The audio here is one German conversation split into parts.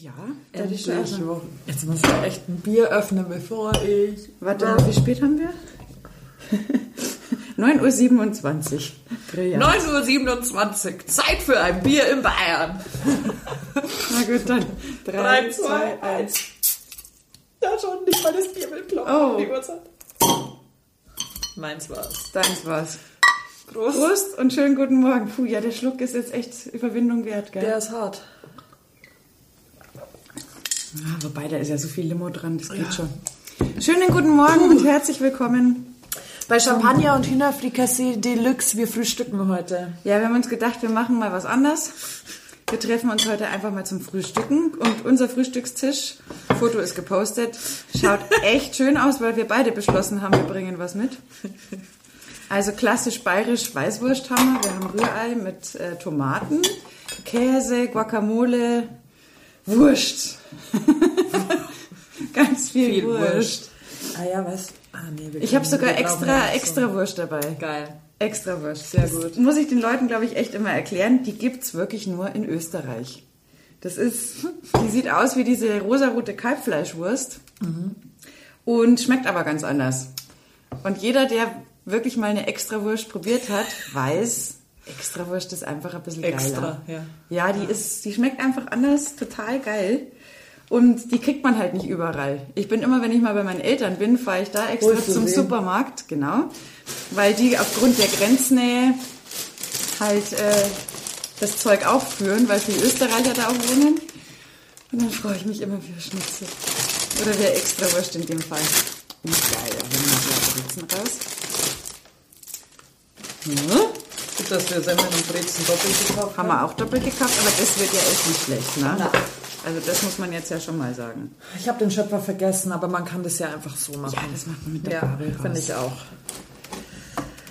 Ja, Endlich. Jetzt muss ich echt ein Bier öffnen, bevor ich... Warte, wie spät haben wir? 9.27 Uhr. Brillant. 9.27 Uhr, Zeit für ein Bier in Bayern. Na gut, dann. 3, 2, 1. Ja, schon, nicht mal das Bier will ploppen. Oh. Die Uhrzeit. Meins war's. Deins war's. Prost. Prost und schönen guten Morgen. Puh, ja, der Schluck ist jetzt echt Überwindung wert, gell? Der ist hart. Ah, wobei, da ist ja so viel Limo dran, das geht schon. Schönen guten Morgen und herzlich willkommen. Bei Champagner und Hühnerfrikassee Deluxe, wir frühstücken heute. Ja, wir haben uns gedacht, wir machen mal was anders. Wir treffen uns heute einfach mal zum Frühstücken und unser Frühstückstisch, Foto ist gepostet, schaut echt schön aus, weil wir beide beschlossen haben, wir bringen was mit. Also klassisch bayerisch Weißwurst haben wir. Wir haben Rührei mit äh, Tomaten, Käse, Guacamole, Wurst. Ganz viel, Viel Wurst. Wurst. Ah ja, was? Ah, nee, wir Ich habe sogar extra, noch so- extra Wurst dabei. Geil. Extra Wurst. Sehr Das gut. Muss ich den Leuten, glaube ich, echt immer erklären. Die gibt's wirklich nur in Österreich. Das ist, die sieht aus wie diese rosarote Kalbfleischwurst und schmeckt aber ganz anders. Und jeder, der wirklich mal eine Extrawurst probiert hat, weiß, Extrawurst ist einfach ein bisschen Extra, geiler. ja. Ja, die ist, die schmeckt einfach anders, total geil. Und die kriegt man halt nicht überall. Ich bin immer, wenn ich mal bei meinen Eltern bin, fahre ich da extra Holst zum? Supermarkt, genau. Weil die aufgrund der Grenznähe halt äh, das Zeug aufführen, weil viele Österreicher da auch wohnen. Und dann freue ich mich immer für Schnitzel. Oder der Extrawurst in dem Fall. Geil, da holen wir Brezen raus. Hm? Gut, dass wir Semmeln und Brezen doppelt gekauft Haben wir auch doppelt gekauft, aber das wird ja echt nicht schlecht, ne? Na. Also das muss man jetzt ja schon mal sagen. Ich habe den Schöpfer vergessen, aber man kann das ja einfach so machen. Ja, das macht man mit der Ja, Gabel finde ich auch.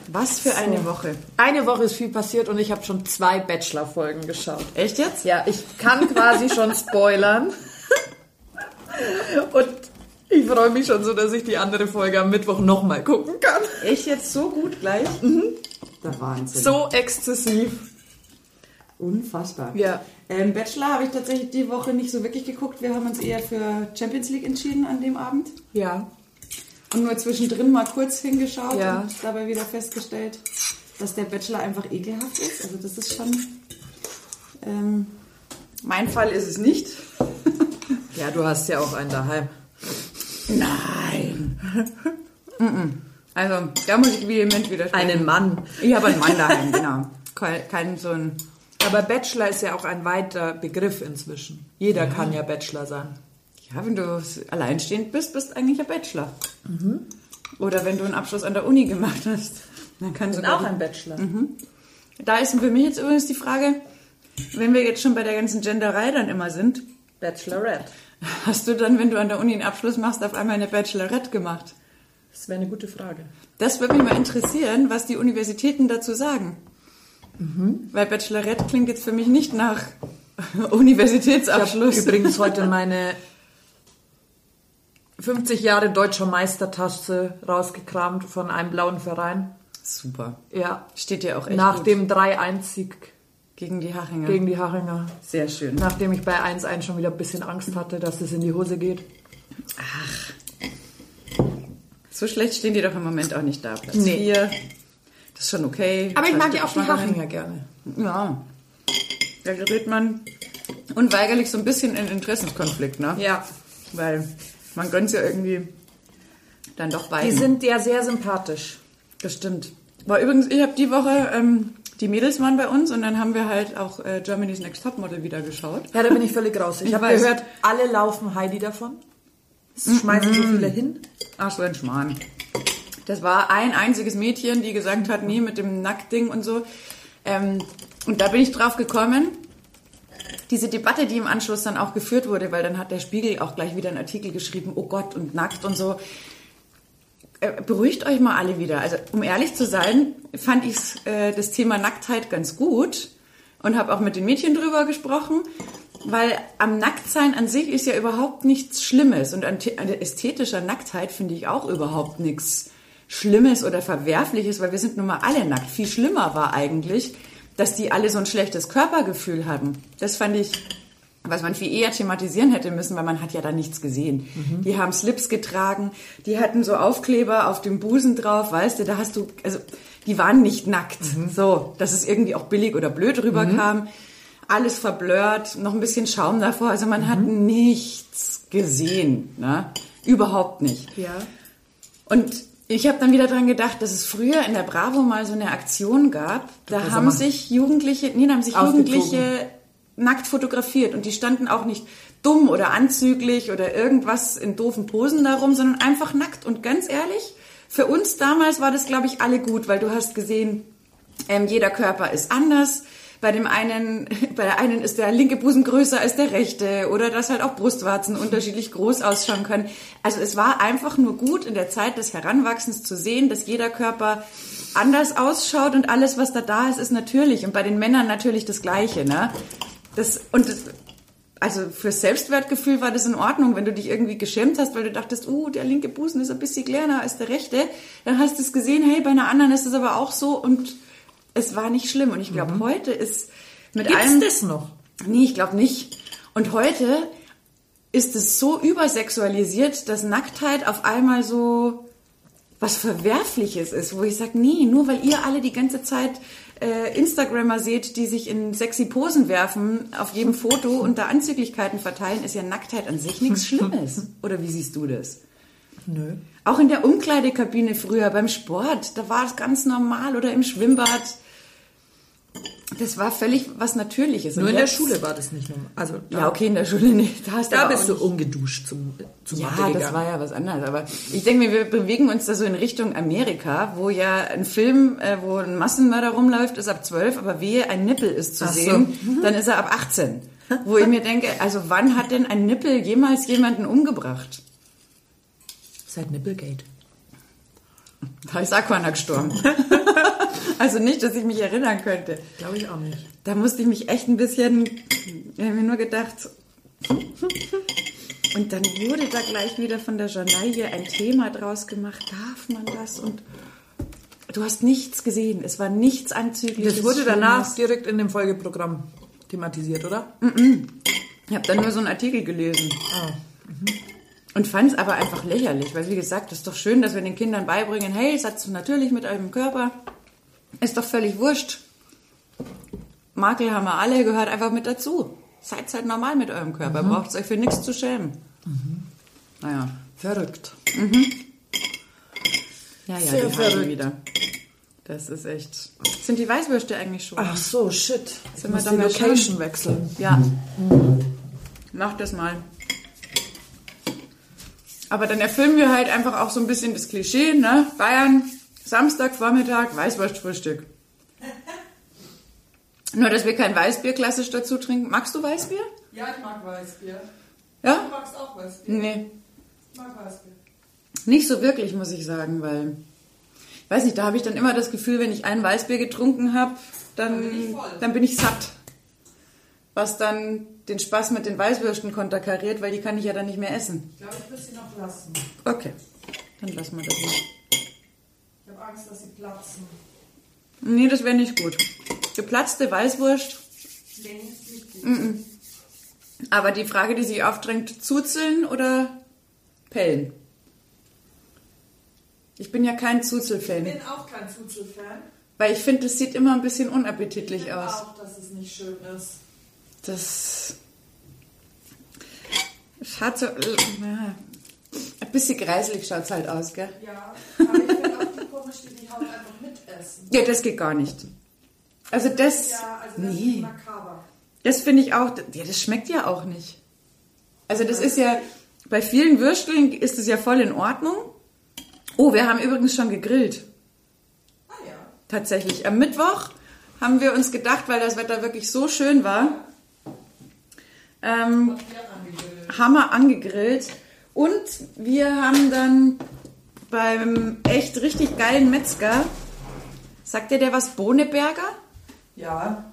Was für eine Woche. Eine Woche ist viel passiert und ich habe schon zwei Bachelor-Folgen geschaut. Echt jetzt? Ja, ich kann quasi schon spoilern. Und ich freue mich schon so, dass ich die andere Folge am Mittwoch nochmal gucken kann. Echt jetzt so gut gleich? Der Wahnsinn. So exzessiv. Unfassbar. Ja. Ähm, Bachelor habe ich tatsächlich die Woche nicht so wirklich geguckt. Wir haben uns eher für Champions League entschieden an dem Abend. Ja. Und nur zwischendrin mal kurz hingeschaut Ja. und dabei wieder festgestellt, dass der Bachelor einfach ekelhaft ist. Also das ist schon... Ähm, mein Fall ist es nicht. Ja, du hast ja auch einen daheim. Nein. Mhm. Also da muss ich vehement widersprechen. Einen Mann. Ich habe einen Mann daheim, genau. Kein, kein so ein... Aber Bachelor ist ja auch ein weiter Begriff inzwischen. Jeder kann ja Bachelor sein. Ja, wenn du alleinstehend bist, bist eigentlich ein Bachelor. Oder wenn du einen Abschluss an der Uni gemacht hast, dann kannst du auch ein Bachelor. Da ist für mich jetzt übrigens die Frage, wenn wir jetzt schon bei der ganzen Genderei dann immer sind, Bachelorette. hast du dann, wenn du an der Uni einen Abschluss machst, auf einmal eine Bachelorette gemacht? Das wäre eine gute Frage. Das würde mich mal interessieren, was die Universitäten dazu sagen. Weil Bachelorette klingt jetzt für mich nicht nach Ich habe Universitätsabschluss. übrigens heute meine 50 Jahre deutscher Meistertasse rausgekramt von einem blauen Verein. Super. Ja. Steht ja auch echt Nach gut. dem 3-1-Sieg gegen die Hachinger. gegen die Haringer. Sehr schön. Nachdem ich bei 1-1 schon wieder ein bisschen Angst hatte, dass es in die Hose geht. So schlecht stehen die doch im Moment auch nicht da. Platz Nee. vier. Das ist schon okay. Aber ich mag ja auch die. Hachinger gerne. Ja. Da gerät man unweigerlich so ein bisschen in Interessenskonflikt, ne? Ja. Weil man gönnt ja irgendwie dann doch Die beiden. sind ja sehr sympathisch. das stimmt. War übrigens, ich habe die Woche, ähm, die Mädels waren bei uns und dann haben wir halt auch äh, Germany's Next Topmodel wieder geschaut. Ja, da bin ich völlig raus. Ich, Ich habe gehört, alle laufen Heidi davon. Es schmeißen so viele hin. Ach so, ein Schmarrn. Das war ein einziges Mädchen, die gesagt hat, nie mit dem Nacktding und so. Ähm, und da bin ich drauf gekommen, diese Debatte, die im Anschluss dann auch geführt wurde, weil dann hat der Spiegel auch gleich wieder einen Artikel geschrieben, oh Gott, und nackt und so. Äh, beruhigt euch mal alle wieder. Also, um ehrlich zu sein, fand ich äh, das Thema Nacktheit ganz gut und habe auch mit den Mädchen drüber gesprochen, weil am Nacktsein an sich ist ja überhaupt nichts Schlimmes und an, ästhetischer Nacktheit finde ich auch überhaupt nichts Schlimmes oder Verwerfliches, weil wir sind nun mal alle nackt. Viel schlimmer war eigentlich, dass die alle so ein schlechtes Körpergefühl haben. Das fand ich was man viel eher thematisieren hätte müssen, weil man hat ja da nichts gesehen. Die haben Slips getragen, die hatten so Aufkleber auf dem Busen drauf, weißt du, da hast du, also die waren nicht nackt, so, dass es irgendwie auch billig oder blöd rüberkam. Alles verblurrt, noch ein bisschen Schaum davor, also man hat nichts gesehen, ne? Überhaupt nicht. Ja. Und ich habe dann wieder dran gedacht, dass es früher in der Bravo mal so eine Aktion gab. Da haben sich Jugendliche, nee, da haben sich. Jugendliche nackt fotografiert und die standen auch nicht dumm oder anzüglich oder irgendwas in doofen Posen darum, sondern einfach nackt. Und ganz ehrlich, für uns damals war das, glaube ich, alle gut, weil du hast gesehen, ähm, jeder Körper ist anders. Bei dem einen, bei der einen ist der linke Busen größer als der rechte oder dass halt auch Brustwarzen unterschiedlich groß ausschauen können. Also es war einfach nur gut in der Zeit des Heranwachsens zu sehen, dass jeder Körper anders ausschaut und alles, was da da ist, ist natürlich. Und bei den Männern natürlich das Gleiche, ne? Das, und das, also fürs Selbstwertgefühl war das in Ordnung, wenn du dich irgendwie geschämt hast, weil du dachtest, uh, der linke Busen ist ein bisschen kleiner als der rechte, dann hast du es gesehen, hey, bei einer anderen ist es aber auch so und es war nicht schlimm. Und ich glaube, heute ist mit Gibt's allem... das noch? Nee, ich glaube nicht. Und heute ist es so übersexualisiert, dass Nacktheit auf einmal so was Verwerfliches ist, wo ich sage, nee, nur weil ihr alle die ganze Zeit äh, Instagrammer seht, die sich in sexy Posen werfen auf jedem Foto und da Anzüglichkeiten verteilen, ist ja Nacktheit an sich nichts Schlimmes. Oder wie siehst du das? Nö. Auch in der Umkleidekabine früher beim Sport, da war es ganz normal oder im Schwimmbad. Das war völlig was Natürliches. Nur in der Schule war das nicht normal. Also da, Ja, okay, in der Schule nicht. Da, hast da bist du ungeduscht zum, zum ja, Mathe das war ja was anderes. Aber ich denke mir, wir bewegen uns da so in Richtung Amerika, wo ja ein Film, äh, wo ein Massenmörder rumläuft, ist ab 12, aber wehe, ein Nippel ist zu Ach so. sehen, dann ist er ab 18. Wo ich mir denke, also wann hat denn ein Nippel jemals jemanden umgebracht? Seit Nipplegate. Da ist Aquanak gestorben. also nicht, dass ich mich erinnern könnte. Glaube ich auch nicht. Da musste ich mich echt ein bisschen, ich habe mir nur gedacht. Und dann wurde da gleich wieder von der Journalie ein Thema draus gemacht. Darf man das? Und du hast nichts gesehen. Es war nichts Anzügliches. Das wurde danach direkt in dem Folgeprogramm thematisiert, oder? Ich habe dann nur so einen Artikel gelesen. Ah. Und fand es aber einfach lächerlich, weil wie gesagt, es ist doch schön, dass wir den Kindern beibringen, hey, seid so natürlich mit eurem Körper. Ist doch völlig wurscht. Makel haben wir alle, gehört einfach mit dazu. Seid halt normal mit eurem Körper, braucht euch für nichts zu schämen. Naja. Verrückt. Ja, ja, Sehr die verrückt. wieder. Das ist echt. Sind die Weißwürste eigentlich schon? Ach so, shit. Sind wir muss da die Location wechseln. Ja. Mach das mal. Aber dann erfüllen wir halt einfach auch so ein bisschen das Klischee, ne? Bayern, Samstagvormittag, Weißwurstfrühstück. Nur, dass wir kein Weißbier klassisch dazu trinken. Magst du Weißbier? Ja, ich mag Weißbier. Ja? Du magst auch Weißbier? Nee. Ich mag Weißbier. Nicht so wirklich, muss ich sagen, weil, weiß nicht, da habe ich dann immer das Gefühl, wenn ich ein Weißbier getrunken habe, dann, Dann bin ich dann bin ich satt. Was dann den Spaß mit den Weißwürsten konterkariert, weil die kann ich ja dann nicht mehr essen. Ich glaube, ich will sie noch lassen. Okay, dann lassen wir das mal. Ich Angst, dass sie platzen. Nee, das wäre nicht gut. Geplatzte Weißwurst, Nee, nicht gut. aber die Frage, die sich aufdrängt, zuzeln oder pellen? Ich bin ja kein Ich Zuzelfan, bin auch kein Fuzel-Fan. weil ich finde, das sieht immer ein bisschen unappetitlich Ich aus. auch, dass es nicht schön ist. Das es hat so äh, ein bisschen kreislig schaut es halt aus, gell? Ja, aber ich finde auch die Haut einfach mitessen. Ja, das geht gar nicht. Also das, Ja, also das nee, das finde ich auch, ja, das schmeckt ja auch nicht. Also das ist ja, bei vielen Würsteln ist es ja voll in Ordnung. Oh, wir haben übrigens schon gegrillt. Ah ja. Tatsächlich. Am Mittwoch haben wir uns gedacht, weil das Wetter wirklich so schön war, ähm, Und wir angegrillt. Und wir haben dann beim echt richtig geilen Metzger, sagt dir der was, Bohneberger? Ja.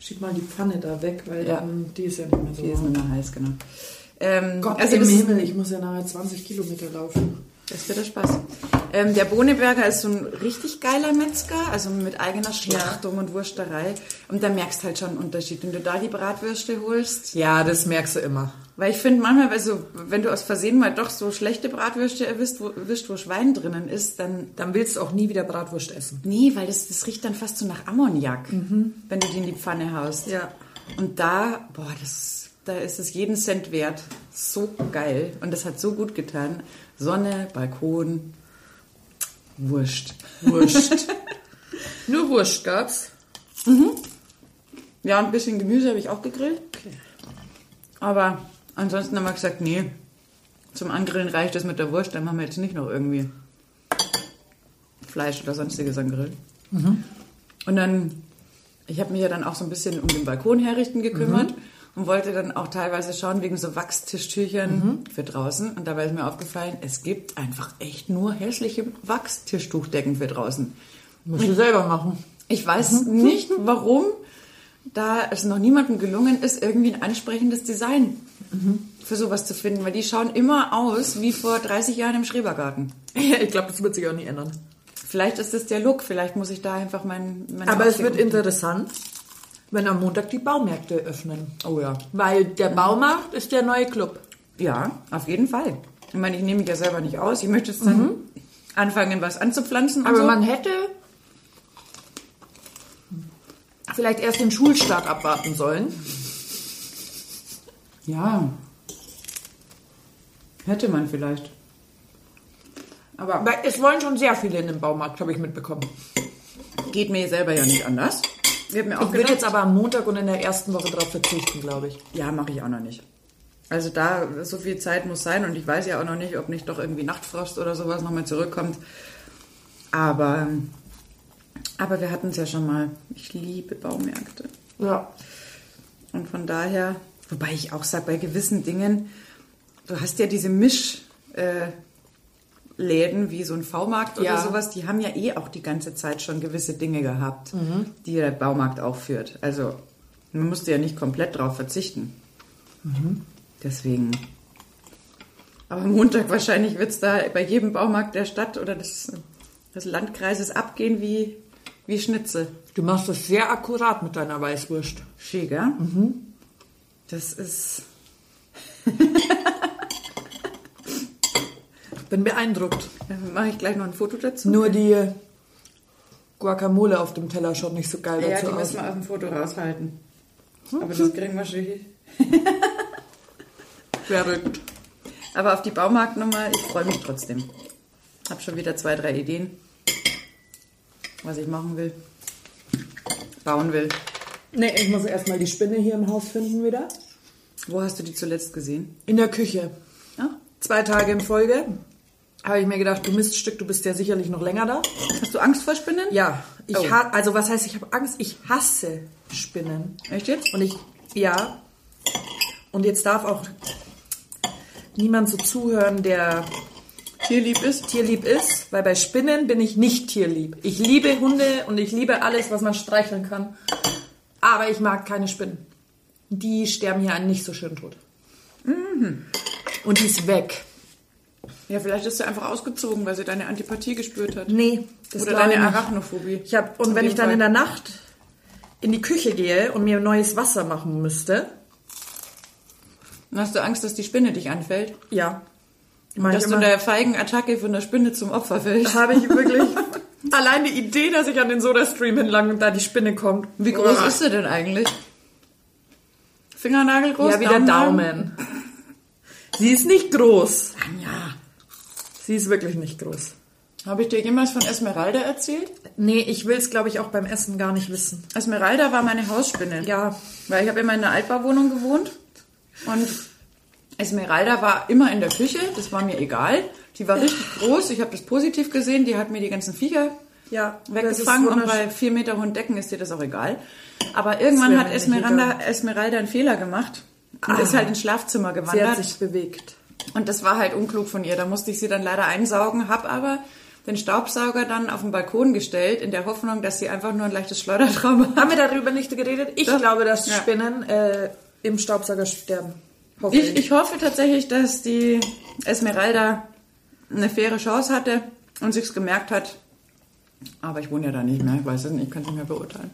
Schieb mal die Pfanne da weg, weil Ja. dann, die ist ja nicht mehr so Die ist nicht mehr heiß, genau. Ähm, Gott also im Himmel, ich muss ja nachher 20 Kilometer laufen. Das wird der Spaß. Ähm, der Bohneberger ist so ein richtig geiler Metzger, also mit eigener Schlachtung und Wursterei. Und da merkst halt schon einen Unterschied, wenn du da die Bratwürste holst. Ja, das merkst du immer. Weil ich finde manchmal, also, wenn du aus Versehen mal doch so schlechte Bratwürste erwischt, wo, erwischt, wo Schwein drinnen ist, dann Dann willst du auch nie wieder Bratwurst essen. Nee, weil das, das riecht dann fast so nach Ammoniak, wenn du die in die Pfanne haust. Ja. Und da, boah, das, da ist es jeden Cent wert. So geil. Und das hat so gut getan. Sonne, Balkon, Wurst. Wurst. Nur Wurst gab's. Ja, ein bisschen Gemüse habe ich auch gegrillt. Aber ansonsten haben wir gesagt, nee, zum Angrillen reicht das mit der Wurst. Dann machen wir jetzt nicht noch irgendwie Fleisch oder sonstiges angrillen. Und dann, ich habe mich ja dann auch so ein bisschen um den Balkon herrichten gekümmert und wollte dann auch teilweise schauen wegen so Wachstischtüchern für draußen. Und dabei ist mir aufgefallen, es gibt einfach echt nur hässliche Wachstischtuchdecken für draußen. Musst du selber machen. Ich weiß nicht, warum da es noch niemandem gelungen ist, irgendwie ein ansprechendes Design für sowas zu finden, weil die schauen immer aus wie vor 30 Jahren im Schrebergarten. Ja, ich glaube, das wird sich auch nie ändern. Vielleicht ist das der Look, vielleicht muss ich da einfach mein, mein Aber es wird interessant, wenn am Montag die Baumärkte öffnen. Oh ja. Weil der Baumarkt ist der neue Club. Ja, auf jeden Fall. Ich meine, ich nehme mich ja selber nicht aus. Ich möchte jetzt dann anfangen, was anzupflanzen. Aber so. man hätte vielleicht erst den Schulstart abwarten sollen. Ja. Hätte man vielleicht. Aber es wollen schon sehr viele in den Baumarkt, habe ich mitbekommen. geht mir selber ja nicht anders. Ich Ich würde jetzt aber am Montag und in der ersten Woche darauf verzichten, glaube ich. Ja, mache ich auch noch nicht. Also da, so viel Zeit muss sein und ich weiß ja auch noch nicht, ob nicht doch irgendwie Nachtfrost oder sowas nochmal zurückkommt. Aber, aber wir hatten es ja schon mal. Ich liebe Baumärkte. Ja. Und von daher, wobei ich auch sage, bei gewissen Dingen, du hast ja diese Misch, äh, Läden wie so ein V-Markt oder Ja. sowas, die haben ja eh auch die ganze Zeit schon gewisse Dinge gehabt, die der Baumarkt auch führt. Also man musste ja nicht komplett drauf verzichten. Deswegen. Aber Montag wahrscheinlich wird es da bei jedem Baumarkt der Stadt oder des, des Landkreises abgehen wie, wie Schnitzel. Du machst das sehr akkurat mit deiner Weißwurst. Schön, gell? Das ist. Bin beeindruckt. Da mache ich gleich noch ein Foto dazu. Nur die Guacamole auf dem Teller schaut nicht so geil ja, dazu die aus. müssen wir auf dem Foto raushalten. Aber das kriegen wir schon hin. Verrückt. Aber auf die Baumarktnummer, ich freue mich trotzdem. Hab schon wieder zwei, drei Ideen, was ich machen will. Bauen will. Nee, ich muss erstmal die Spinne hier im Haus finden wieder. Wo hast du die zuletzt gesehen? In der Küche. Ja? Zwei Tage in Folge. Habe ich mir gedacht, du Miststück, du bist ja sicherlich noch länger da. Hast du Angst vor Spinnen? Ja, ich Oh. ha also was heißt, ich habe Angst, ich hasse Spinnen. Echt jetzt? Und ich, ja. Und jetzt darf auch niemand so zuhören, der Tierlieb ist? tierlieb ist, weil bei Spinnen bin ich nicht tierlieb. Ich liebe Hunde und ich liebe alles, was man streicheln kann. Aber ich mag keine Spinnen. Die sterben hier einen nicht so schön tot. Und die ist weg. Ja, vielleicht ist sie einfach ausgezogen, weil sie deine Antipathie gespürt hat. Nee, das Oder deine ich. Arachnophobie. Ich hab, und wenn ich dann Fall. in der Nacht in die Küche gehe und mir neues Wasser machen müsste, Dann hast du Angst, dass die Spinne dich anfällt? ja, mach Dass du der feigen Attacke von der Spinne zum Opfer fällst? habe ich wirklich allein die Idee, dass ich an den Soda-Stream entlang und da die Spinne kommt. Wie groß Uah. ist sie denn eigentlich? Fingernagel groß? Ja, wie der Daumen? Daumen. Sie ist nicht groß. Anja. Sie ist wirklich nicht groß. Habe ich dir jemals von Esmeralda erzählt? Nee, ich will es, glaube ich, auch beim Essen gar nicht wissen. Esmeralda war meine Hausspinne. Ja, Weil ich habe immer in einer Altbauwohnung gewohnt und Esmeralda war immer in der Küche, das war mir egal. Die war richtig groß, ich habe das positiv gesehen, die hat mir die ganzen Viecher ja. weggefangen und bei vier Meter hohen Decken ist dir das auch egal. Aber irgendwann hat Esmeralda, Esmeralda einen Fehler gemacht und ist halt ins Schlafzimmer Sie hat gewandert. sich bewegt. Und das war halt unklug von ihr. Da musste ich sie dann leider einsaugen, hab aber den Staubsauger dann auf den Balkon gestellt, in der Hoffnung, dass sie einfach nur ein leichtes Schleudertrauma hat. Haben wir darüber nicht geredet? Ich Doch. glaube, dass Ja. Spinnen äh, im Staubsauger sterben. Hoffe Ich, ich hoffe tatsächlich, dass die Esmeralda eine faire Chance hatte und sich's gemerkt hat. Aber ich wohne ja da nicht mehr, ich weiß es nicht, ich kann es nicht mehr beurteilen.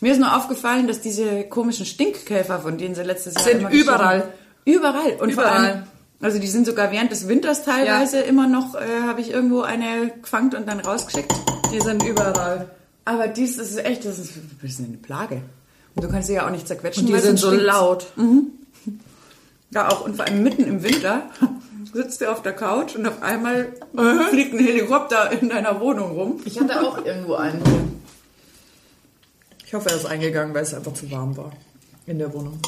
Mir ist nur aufgefallen, dass diese komischen Stinkkäfer, von denen sie letztes Jahr Sind überall. Überall. Und vor Überall. Also die sind sogar während des Winters teilweise immer noch, äh, habe ich irgendwo eine gefangen und dann rausgeschickt. Die sind überall. Aber dies das ist echt, das ist ein bisschen eine Plage. Und du kannst sie ja auch nicht zerquetschen. Und die sind so stinkt's. laut. Ja, auch und vor allem mitten im Winter sitzt du auf der Couch und auf einmal fliegt ein Helikopter in deiner Wohnung rum. Ich hatte auch irgendwo einen. Ich hoffe, er ist eingegangen, weil es einfach zu warm war in der Wohnung.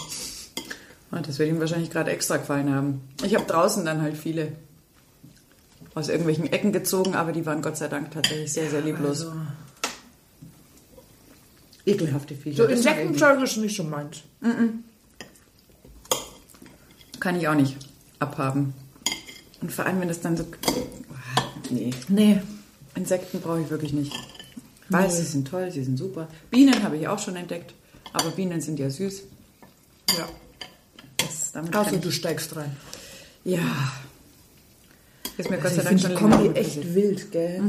Ah, Das wird ihm wahrscheinlich gerade extra gefallen haben. Ich habe draußen dann halt viele aus irgendwelchen Ecken gezogen, aber die waren Gott sei Dank tatsächlich sehr, sehr lieblos. Also, Ekelhafte Viecher. so. Insektenzeug ist nicht so meins. kann ich auch nicht abhaben. Und vor allem, wenn das dann so... Nee, Nee. Insekten brauche ich wirklich nicht. Ich weiß, sie sind toll, sie sind super. Bienen habe ich auch schon entdeckt, aber Bienen sind ja süß. Ja. Das, damit Also du steigst rein. ja. Ist mir Gott Also sei ich Dank schon die länger Kombi echt passiert. wild, gell?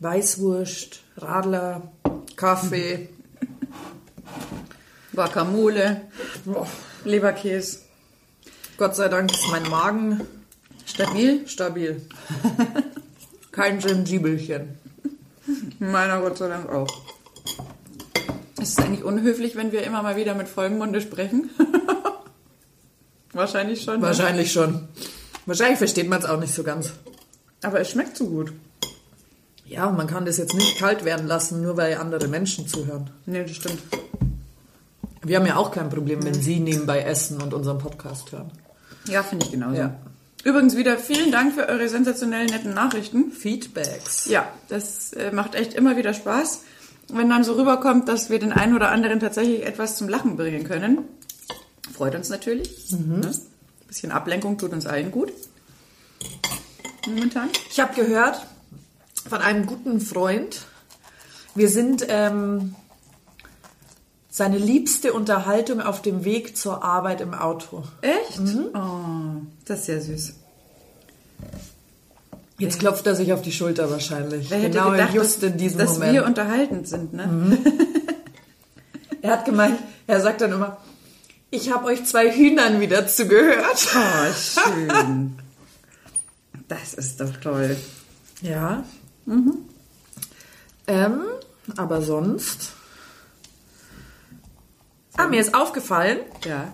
Weißwurst, Radler, Kaffee. Guacamole. Leberkäse. Gott sei Dank ist mein Magen Stabil? stabil. Kein Gingibelchen. Meiner Gott sei Dank auch. Ist es eigentlich unhöflich, wenn wir immer mal wieder mit vollem Munde sprechen? Wahrscheinlich schon. ne? Wahrscheinlich schon. Wahrscheinlich versteht man es auch nicht so ganz. Aber es schmeckt so gut. Ja, und man kann das jetzt nicht kalt werden lassen, nur weil andere Menschen zuhören. Nee, das stimmt. Wir haben ja auch kein Problem, wenn Sie nebenbei essen und unseren Podcast hören. Ja, finde ich genauso. Ja. Übrigens wieder vielen Dank für eure sensationellen netten Nachrichten. Feedbacks. Ja, das äh, macht echt immer wieder Spaß, wenn dann so rüberkommt, dass wir den einen oder anderen tatsächlich etwas zum Lachen bringen können. Freut uns natürlich. Ne? Ein bisschen Ablenkung tut uns allen gut. Momentan. Ich habe gehört von einem guten Freund, wir sind ähm, seine liebste Unterhaltung auf dem Weg zur Arbeit im Auto. Echt? Oh, das ist ja süß. Jetzt klopft er sich auf die Schulter wahrscheinlich. Wer hätte genau gedacht, just dass, in diesem dass Moment. wir unterhaltend sind, ne? er hat gemeint, er sagt dann immer, ich habe euch zwei Hühnern wieder zugehört. Oh, schön. das ist doch toll. Ja. Ähm, aber sonst. Ah, mir ist aufgefallen, Ja.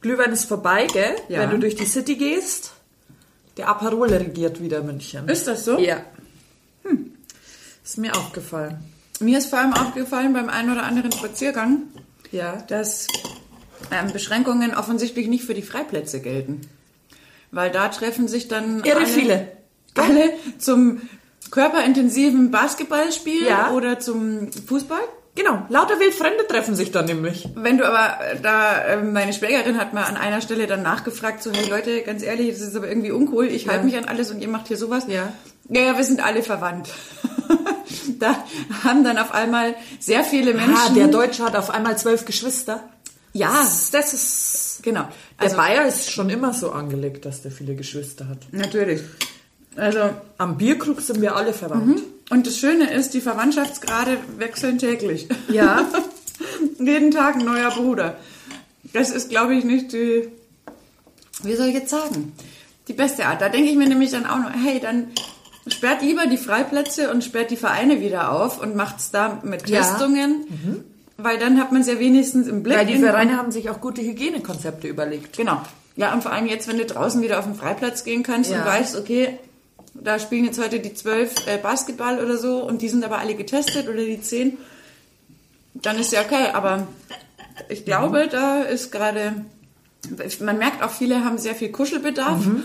Glühwein ist vorbei, gell? Ja. Wenn du durch die City gehst, der Aperol regiert wieder München. Ist das so? Ja. Hm. Ist mir aufgefallen. Mir ist vor allem aufgefallen beim einen oder anderen Spaziergang, Ja. dass ähm, Beschränkungen offensichtlich nicht für die Freiplätze gelten. Weil da treffen sich dann Irre alle, viele. alle zum körperintensiven Basketballspiel Ja. oder zum Fußball. Genau, lauter Wildfremde treffen sich da nämlich. Wenn du aber äh, da, äh, meine Schwägerin hat mal an einer Stelle dann nachgefragt, so, hey Leute, ganz ehrlich, das ist aber irgendwie uncool, ich halte mich an alles und ihr macht hier sowas. Ja. Ja, ja, wir sind alle verwandt. da haben dann auf einmal sehr viele Menschen. Ah, der Deutsche hat auf einmal zwölf Geschwister. Ja, Das, das ist. genau. Der Also, Bayer ist schon immer so angelegt, dass der viele Geschwister hat. natürlich. Also, Am Bierkrug sind wir alle verwandt. und das Schöne ist, die Verwandtschaftsgrade wechseln täglich. Ja. Jeden Tag ein neuer Bruder. Das ist, glaube ich, nicht die, wie soll ich jetzt sagen, die beste Art. Da denke ich mir nämlich dann auch noch, hey, dann sperrt lieber die Freiplätze und sperrt die Vereine wieder auf und macht's da mit Ja. Testungen, weil dann hat man es ja wenigstens im Blick. Weil die Vereine haben sich auch gute Hygienekonzepte überlegt. Genau. Ja, und vor allem jetzt, wenn du draußen wieder auf den Freiplatz gehen kannst Ja. und weißt, okay, da spielen jetzt heute die zwölf äh, Basketball oder so und die sind aber alle getestet oder die zehn, dann ist ja okay. Aber ich glaube, da ist gerade, man merkt auch, viele haben sehr viel Kuschelbedarf,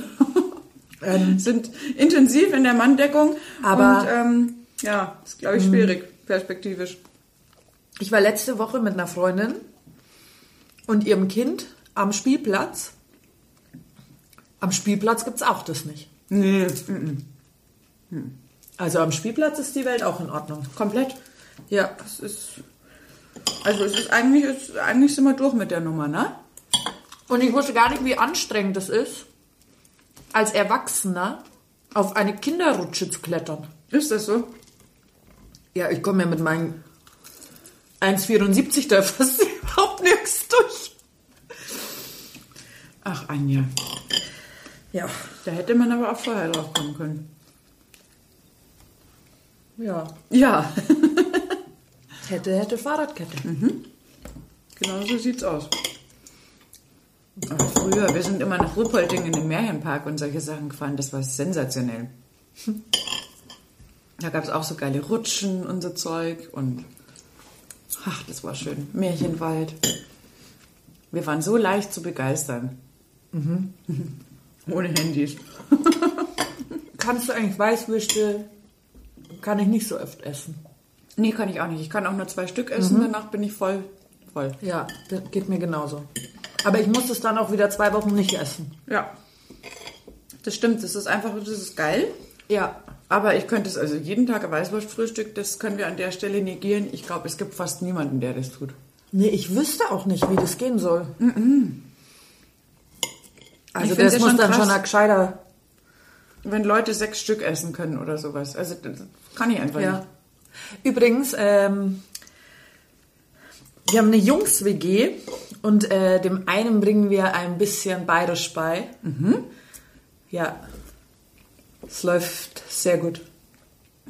Ähm, sind intensiv in der Manndeckung. Aber- und, ähm, ja, ist, glaube ich, schwierig, perspektivisch. Ich war letzte Woche mit einer Freundin und ihrem Kind am Spielplatz. Am Spielplatz gibt's auch das nicht. Nee, Also am Spielplatz ist die Welt auch in Ordnung. komplett. Ja. Es ist, also es ist eigentlich, es, eigentlich sind wir durch mit der Nummer, ne? Und ich wusste gar nicht, wie anstrengend das ist, als Erwachsener auf eine Kinderrutsche zu klettern. Ist das so? Ja, ich komme ja mit meinen 1,74 da fast überhaupt nirgends durch. Ach, Anja. Ja, Da hätte man aber auch vorher drauf kommen können. ja. Ja, Hätte, hätte Fahrradkette. genau so sieht's aus. Aber früher, wir sind immer nach Ruppolding in den Märchenpark und solche Sachen gefahren. Das war sensationell. Da gab es auch so geile Rutschen und so Zeug und ach, das war schön. Märchenwald. Wir waren so leicht zu begeistern. Ohne Handys. Kannst du eigentlich Weißwürste, kann ich nicht so oft essen. Nee, kann ich auch nicht. Ich kann auch nur zwei Stück essen, danach bin ich voll. Voll. Ja, das geht mir genauso. Aber ich muss es dann auch wieder zwei Wochen nicht essen. Ja. Das stimmt, das ist einfach, das ist geil. Ja. Aber ich könnte es, also jeden Tag ein Weißwurstfrühstück, das können wir an der Stelle negieren. Ich glaube, es gibt fast niemanden, der das tut. Nee, ich wüsste auch nicht, wie das gehen soll. Also Ich find's das ja muss schon dann krass. schon ein gescheiter... Wenn Leute sechs Stück essen können oder sowas. Also das kann ich einfach Ja. nicht. Übrigens, ähm, wir haben eine Jungs-WG und äh, dem einen bringen wir ein bisschen bayerisch bei. Ja, es läuft sehr gut.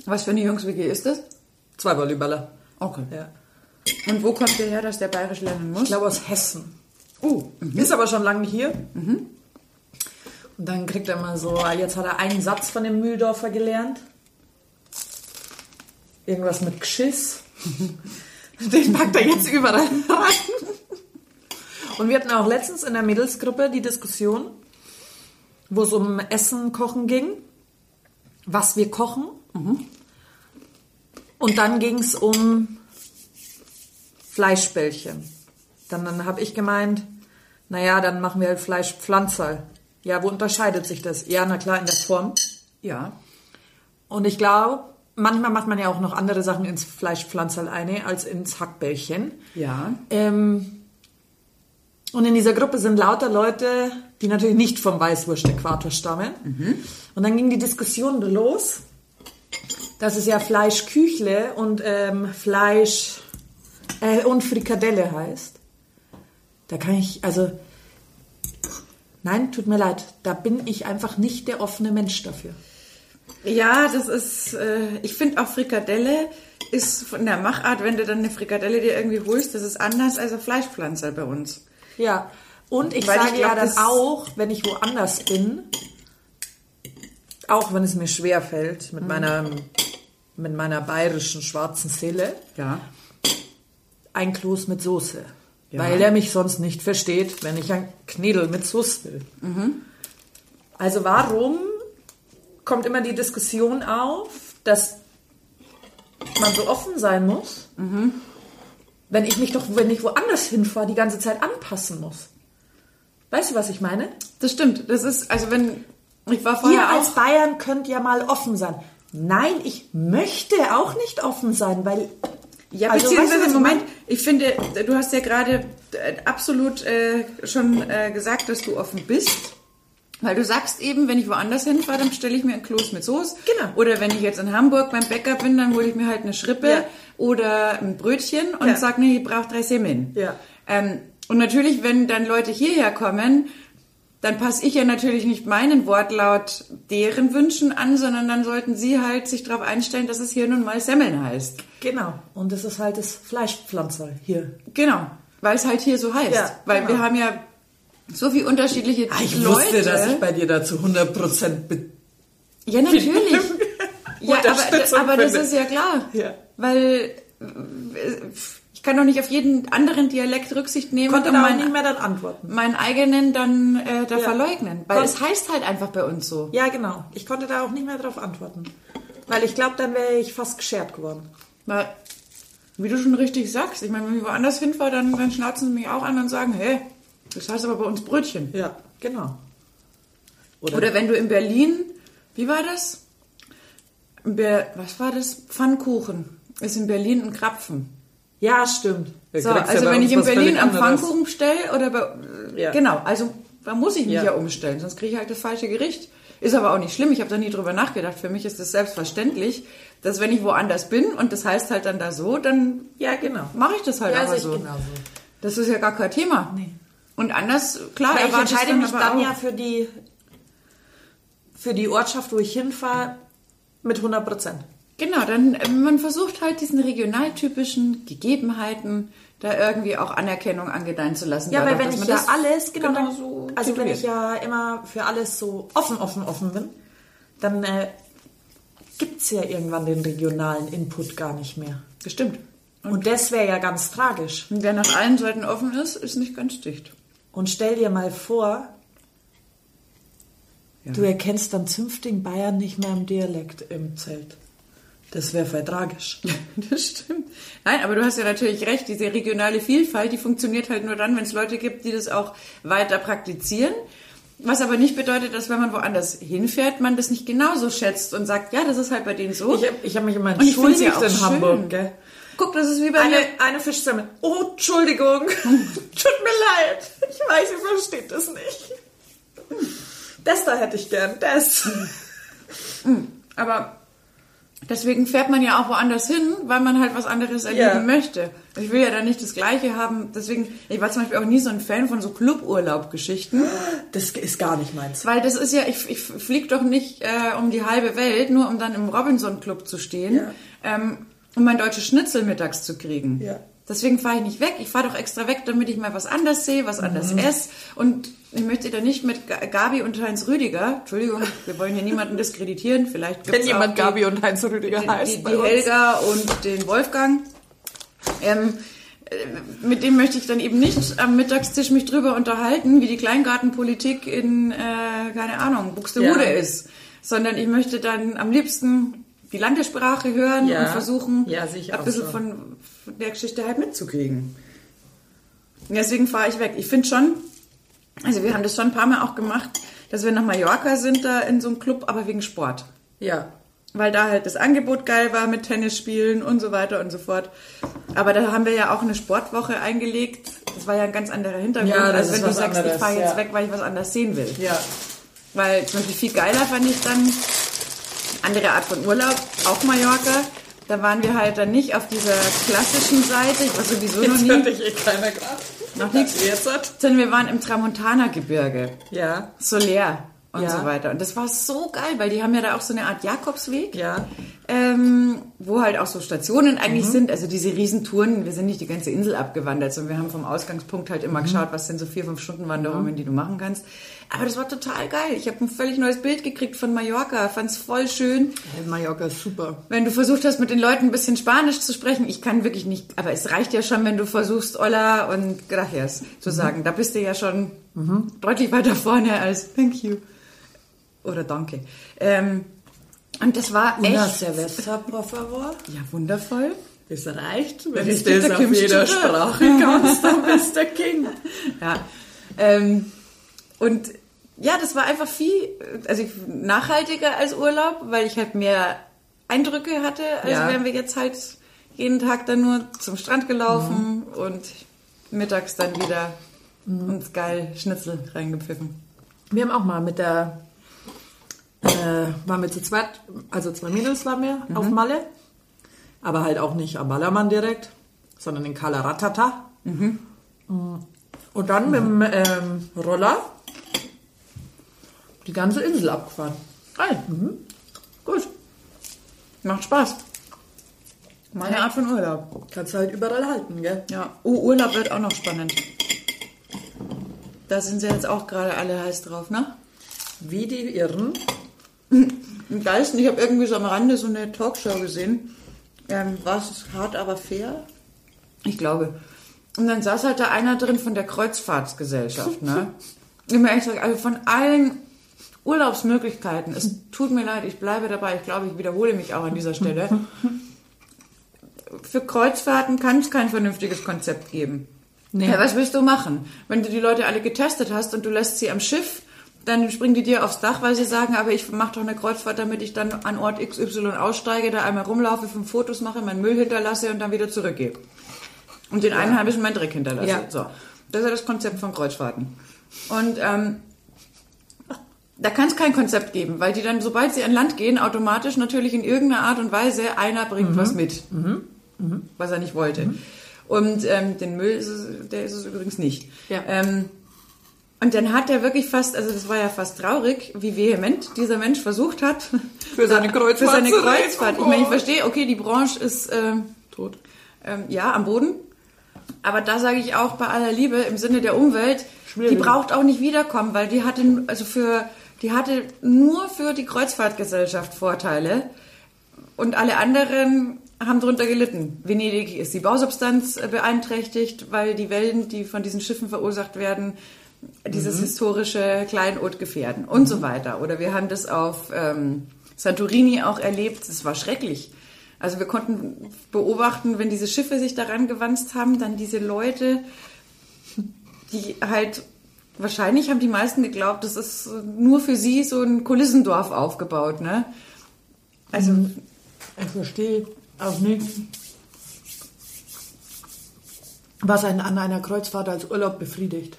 Was für eine Jungs-WG ist das? Zwei Volleyballer. Okay. Ja. Und wo kommt der her, dass der bayerisch lernen muss? Ich glaube aus Hessen. oh, Ist aber schon lange hier. Und dann kriegt er mal so, jetzt hat er einen Satz von dem Mühldorfer gelernt. Irgendwas mit Geschiss. Den packt er jetzt überall rein. Und wir hatten auch letztens in der Mädelsgruppe die Diskussion, wo es um Essen, Kochen ging. Was wir kochen. Und dann ging es um Fleischbällchen. Dann, dann habe ich gemeint, naja, dann machen wir halt Fleischpflanzerl. Ja, wo unterscheidet sich das? Ja, na klar, in der Form. ja. Und ich glaube, manchmal macht man ja auch noch andere Sachen ins Fleischpflanzerl eine als ins Hackbällchen. Ja. Ähm, und in dieser Gruppe sind lauter Leute, die natürlich nicht vom Weißwurst-Äquator stammen. Und dann ging die Diskussion los, dass es ja Fleischküchle und ähm, Fleisch äh, und Frikadelle heißt. Da kann ich, also, nein, tut mir leid, da bin ich einfach nicht der offene Mensch dafür. Ja, das ist, äh, ich finde auch Frikadelle ist von der Machart, wenn du dann eine Frikadelle dir irgendwie holst, das ist anders als ein Fleischpflanzer bei uns. Ja, und ich Weil ich sage glaub, ja dann auch, wenn ich woanders bin, auch wenn es mir schwer fällt Mhm. mit meiner mit meiner bayerischen schwarzen Seele, Ja. ein Kloß mit Soße. Ja. Weil der mich sonst nicht versteht, wenn ich ein Knädel mit Soße will. Mhm. Also warum kommt immer die Diskussion auf, dass man so offen sein muss, Mhm. Wenn ich mich doch, wenn ich woanders hinfahre, die ganze Zeit anpassen muss? Weißt du, was ich meine? Das stimmt. Das ist, also wenn, ich war Ihr vorher als auch, Bayern könnt ja mal offen sein. Nein, ich möchte auch nicht offen sein, weil. Ja, Also, beziehungsweise, ich Moment, ich finde, du hast ja gerade äh, absolut äh, schon äh, gesagt, dass du offen bist. Weil du sagst eben, wenn ich woanders hinfahre, dann bestelle ich mir ein Kloß mit Soße. Genau. Oder wenn ich jetzt in Hamburg beim Bäcker bin, dann hole ich mir halt eine Schrippe Ja. oder ein Brötchen und Ja. sag, nee, ich brauche drei Semmeln. Ja. Ähm, und natürlich, wenn dann Leute hierher kommen, dann passe ich ja natürlich nicht meinen Wortlaut deren Wünschen an, sondern dann sollten sie halt sich darauf einstellen, dass es hier nun mal Semmeln heißt. Genau. Und das ist halt das Fleischpflanzer hier. Genau, weil es halt hier so heißt. Ja, weil genau. wir haben ja so viel unterschiedliche Ah, Ich Leute. wusste, dass ich bei dir da zu 100% be ja, natürlich. ja, aber, aber das ist ja klar. Ja. Weil äh, ich kann doch nicht auf jeden anderen Dialekt Rücksicht nehmen konnte und meinen, nicht mehr dann antworten. meinen eigenen dann äh, da Ja. verleugnen. Weil Kon- es heißt halt einfach bei uns so. Ja, genau. Ich konnte da auch nicht mehr darauf antworten. Weil ich glaube, dann wäre ich fast geschert geworden. Weil, wie du schon richtig sagst, ich meine, wenn ich woanders hinfahre, dann, dann schnauzen sie mich auch an und sagen, hey, das heißt aber bei uns Brötchen. Ja, genau. Oder wenn du in Berlin, wie war das? Was war das? Pfannkuchen. Ist in Berlin ein Krapfen. Ja, stimmt. So, also wenn ich in Berlin am Pfannkuchen bestelle oder bei, Ja. genau, also da muss ich mich ja, Ja. umstellen, sonst kriege ich halt das falsche Gericht. Ist aber auch nicht schlimm, ich habe da nie drüber nachgedacht. Für mich ist es selbstverständlich, dass wenn ich woanders bin und das heißt halt dann da so, dann Ja, genau. mache ich das halt Ja, aber sehe ich so. Das ist ja gar kein Thema. Nee. Und anders, klar, Weil ich entscheide mich dann auch. ja für die, für die Ortschaft, wo ich hinfahre, mit 100 Prozent. Genau, dann äh, man versucht halt diesen regionaltypischen Gegebenheiten da irgendwie auch Anerkennung angedeihen zu lassen. Ja, weil dadurch, wenn dass ich ja alles, genau, dann, genauso also wenn ich ja immer für alles so offen, offen, offen bin, dann äh, gibt es ja irgendwann den regionalen Input gar nicht mehr. Bestimmt. Und, das wäre ja ganz tragisch. Und wer nach allen Seiten offen ist, ist nicht ganz dicht. Und stell dir mal vor, Ja. du erkennst dann zünftigen Bayern nicht mehr im Dialekt im Zelt. Das wäre voll tragisch. Das stimmt. Nein, aber du hast ja natürlich recht, diese regionale Vielfalt, die funktioniert halt nur dann, wenn es Leute gibt, die das auch weiter praktizieren. Was aber nicht bedeutet, dass wenn man woanders hinfährt, man das nicht genauso schätzt und sagt, ja, das ist halt bei denen so. Ich habe ich hab mich immer entschuldigt ja auch in. Hamburg, gell? Guck, das ist wie bei Eine, mir. eine Fischsemmel. Oh, Entschuldigung. Tut mir leid. Ich weiß, ihr versteht das nicht. Das da hätte ich gern. Das. Aber deswegen fährt man ja auch woanders hin, weil man halt was anderes erleben Ja. möchte. Ich will ja dann nicht das Gleiche haben. Deswegen, ich war zum Beispiel auch nie so ein Fan von so Cluburlaub-Geschichten. Das ist gar nicht meins. Weil das ist ja, ich, ich fliege doch nicht äh, um die halbe Welt, nur um dann im Robinson-Club zu stehen, Ja. ähm, um mein deutsches Schnitzel mittags zu kriegen. Ja. Deswegen fahre ich nicht weg. Ich fahre doch extra weg, damit ich mal was anderes sehe, was Mhm. anderes esse. Und ich möchte da nicht mit Ga- Gabi und Heinz Rüdiger, Entschuldigung, wir wollen hier niemanden diskreditieren, vielleicht gibt's Wenn jemand die- Gabi und Heinz Rüdiger die, heißt. die, die. Helga und den Wolfgang. Ähm, äh, mit dem möchte ich dann eben nicht am Mittagstisch mich drüber unterhalten, wie die Kleingartenpolitik in, äh, keine Ahnung, Buxtehude Ja. ist. Sondern ich möchte dann am liebsten die Landessprache hören Ja. und versuchen, Ja, ich ein bisschen so. von, von der Geschichte halt mitzukriegen. Und Deswegen fahre ich weg. Ich finde schon, also wir haben das schon ein paar Mal auch gemacht, dass wir nach Mallorca sind da in so einem Club, aber wegen Sport Ja. weil da halt das Angebot geil war mit Tennisspielen und so weiter und so fort. Aber da haben wir ja auch eine Sportwoche eingelegt. Das war ja ein ganz anderer Hintergrund, Ja, als wenn du sagst, ich anderes, fahre jetzt ja. weg, weil ich was anderes sehen will. Ja. Weil zum Beispiel viel geiler fand ich dann andere Art von Urlaub, auch Mallorca. Da waren wir halt dann nicht auf dieser klassischen Seite, ich war sowieso noch Jetzt nie, dich eh keiner gerade. noch nichts, Jetzt hat. sondern wir waren im Tramontana-Gebirge. Ja. Soler und Ja. so weiter. Und das war so geil, weil die haben ja da auch so eine Art Jakobsweg, Ja. ähm, wo halt auch so Stationen eigentlich Mhm. sind. Also diese Riesentouren, wir sind nicht die ganze Insel abgewandert, sondern wir haben vom Ausgangspunkt halt Mhm. immer geschaut, was sind so vier, fünf Stunden Wanderungen, die du machen kannst. Aber das war total geil. Ich habe ein völlig neues Bild gekriegt von Mallorca, fand's voll schön. Mallorca ist super. Wenn du versucht hast, mit den Leuten ein bisschen Spanisch zu sprechen, ich kann wirklich nicht, aber es reicht ja schon, wenn du versuchst, Hola und Gracias zu Mhm. sagen. Da bist du ja schon deutlich weiter vorne als Thank you oder Danke. Ähm, und das war Una echt cerveza, por favor. ja, wundervoll. Das reicht. Wenn du das auf jeder. Sprache kannst, dann bist der King. Ja. Ähm, und ja, das war einfach viel, also nachhaltiger als Urlaub, weil ich halt mehr Eindrücke hatte, als Ja. wären wir jetzt halt jeden Tag dann nur zum Strand gelaufen und mittags dann wieder uns geil Schnitzel reingepfiffen. Wir haben auch mal mit der, äh, waren wir zu zweit, also zwei Mädels waren wir auf Malle, aber halt auch nicht am Ballermann direkt, sondern in Kalaratata. Mm. Und dann mit dem ähm, Roller die ganze Insel abgefahren. Geil. Gut. Macht Spaß. Meine Art von Urlaub. Kannst du halt überall halten, gell? Ja. Oh, Urlaub wird auch noch spannend. Da sind sie jetzt auch gerade alle heiß drauf, ne? Wie die Irren. Im Geisten, ich habe irgendwie so am Rande so eine Talkshow gesehen. Ähm, war es hart, aber fair? Ich glaube. Und dann saß halt da einer drin von der Kreuzfahrtsgesellschaft, ne? Ich mir echt also von allen Urlaubsmöglichkeiten, es tut mir leid, ich bleibe dabei, ich glaube, ich wiederhole mich auch an dieser Stelle. Für Kreuzfahrten kann es kein vernünftiges Konzept geben. Nee. Ja, was willst du machen? Wenn du die Leute alle getestet hast und du lässt sie am Schiff, dann springen die dir aufs Dach, weil sie sagen, aber ich mache doch eine Kreuzfahrt, damit ich dann an Ort XY aussteige, da einmal rumlaufe, fünf Fotos mache, meinen Müll hinterlasse und dann wieder zurückgehe. Und den Einheimischen meinen Dreck hinterlasse. Ja. So. Das ist ja das Konzept von Kreuzfahrten. Und ähm, Da kann es kein Konzept geben, weil die dann, sobald sie an Land gehen, automatisch natürlich in irgendeiner Art und Weise einer bringt was mit, was er nicht wollte. Und ähm, den Müll, ist es, der ist es übrigens nicht. Ja. Ähm, und dann hat er wirklich fast, also das war ja fast traurig, wie vehement dieser Mensch versucht hat. Für seine Kreuzfahrt Für seine. Kreuzfahrt. Ich meine, ich verstehe, okay, die Branche ist ähm, Tot. ähm, ja am Boden. Aber da sage ich auch bei aller Liebe im Sinne der Umwelt, Schwierig. die braucht auch nicht wiederkommen, weil die hatte also für die hatte nur für die Kreuzfahrtgesellschaft Vorteile und alle anderen haben darunter gelitten. Venedig ist die Bausubstanz äh, beeinträchtigt, weil die Wellen, die von diesen Schiffen verursacht werden, dieses historische Kleinod gefährden und so weiter. Oder wir haben das auf ähm, Santorini auch erlebt. Es war schrecklich. Also wir konnten beobachten, wenn diese Schiffe sich daran gewanzt haben, dann diese Leute, die halt wahrscheinlich haben die meisten geglaubt, das ist nur für sie so ein Kulissendorf aufgebaut, ne? Also Ich verstehe auch nicht, was einen an einer Kreuzfahrt als Urlaub befriedigt.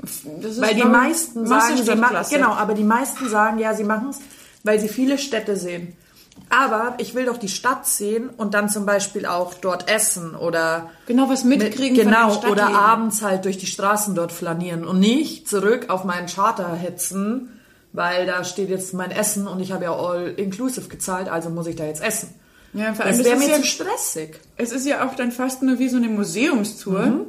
das ist Weil die meisten sagen, sie genau, aber die meisten sagen, ja, sie machen es, weil sie viele Städte sehen. Aber ich will doch die Stadt sehen und dann zum Beispiel auch dort essen oder Genau, was mitkriegen mit, genau von oder abends halt durch die Straßen dort flanieren und nicht zurück auf meinen Charter hetzen, weil da steht jetzt mein Essen und ich habe ja all inclusive gezahlt, also muss ich da jetzt essen. Ja, vor allem Das wäre ist mir ja- zu stressig. Es ist ja auch dann fast nur wie so eine Museumstour, Mhm.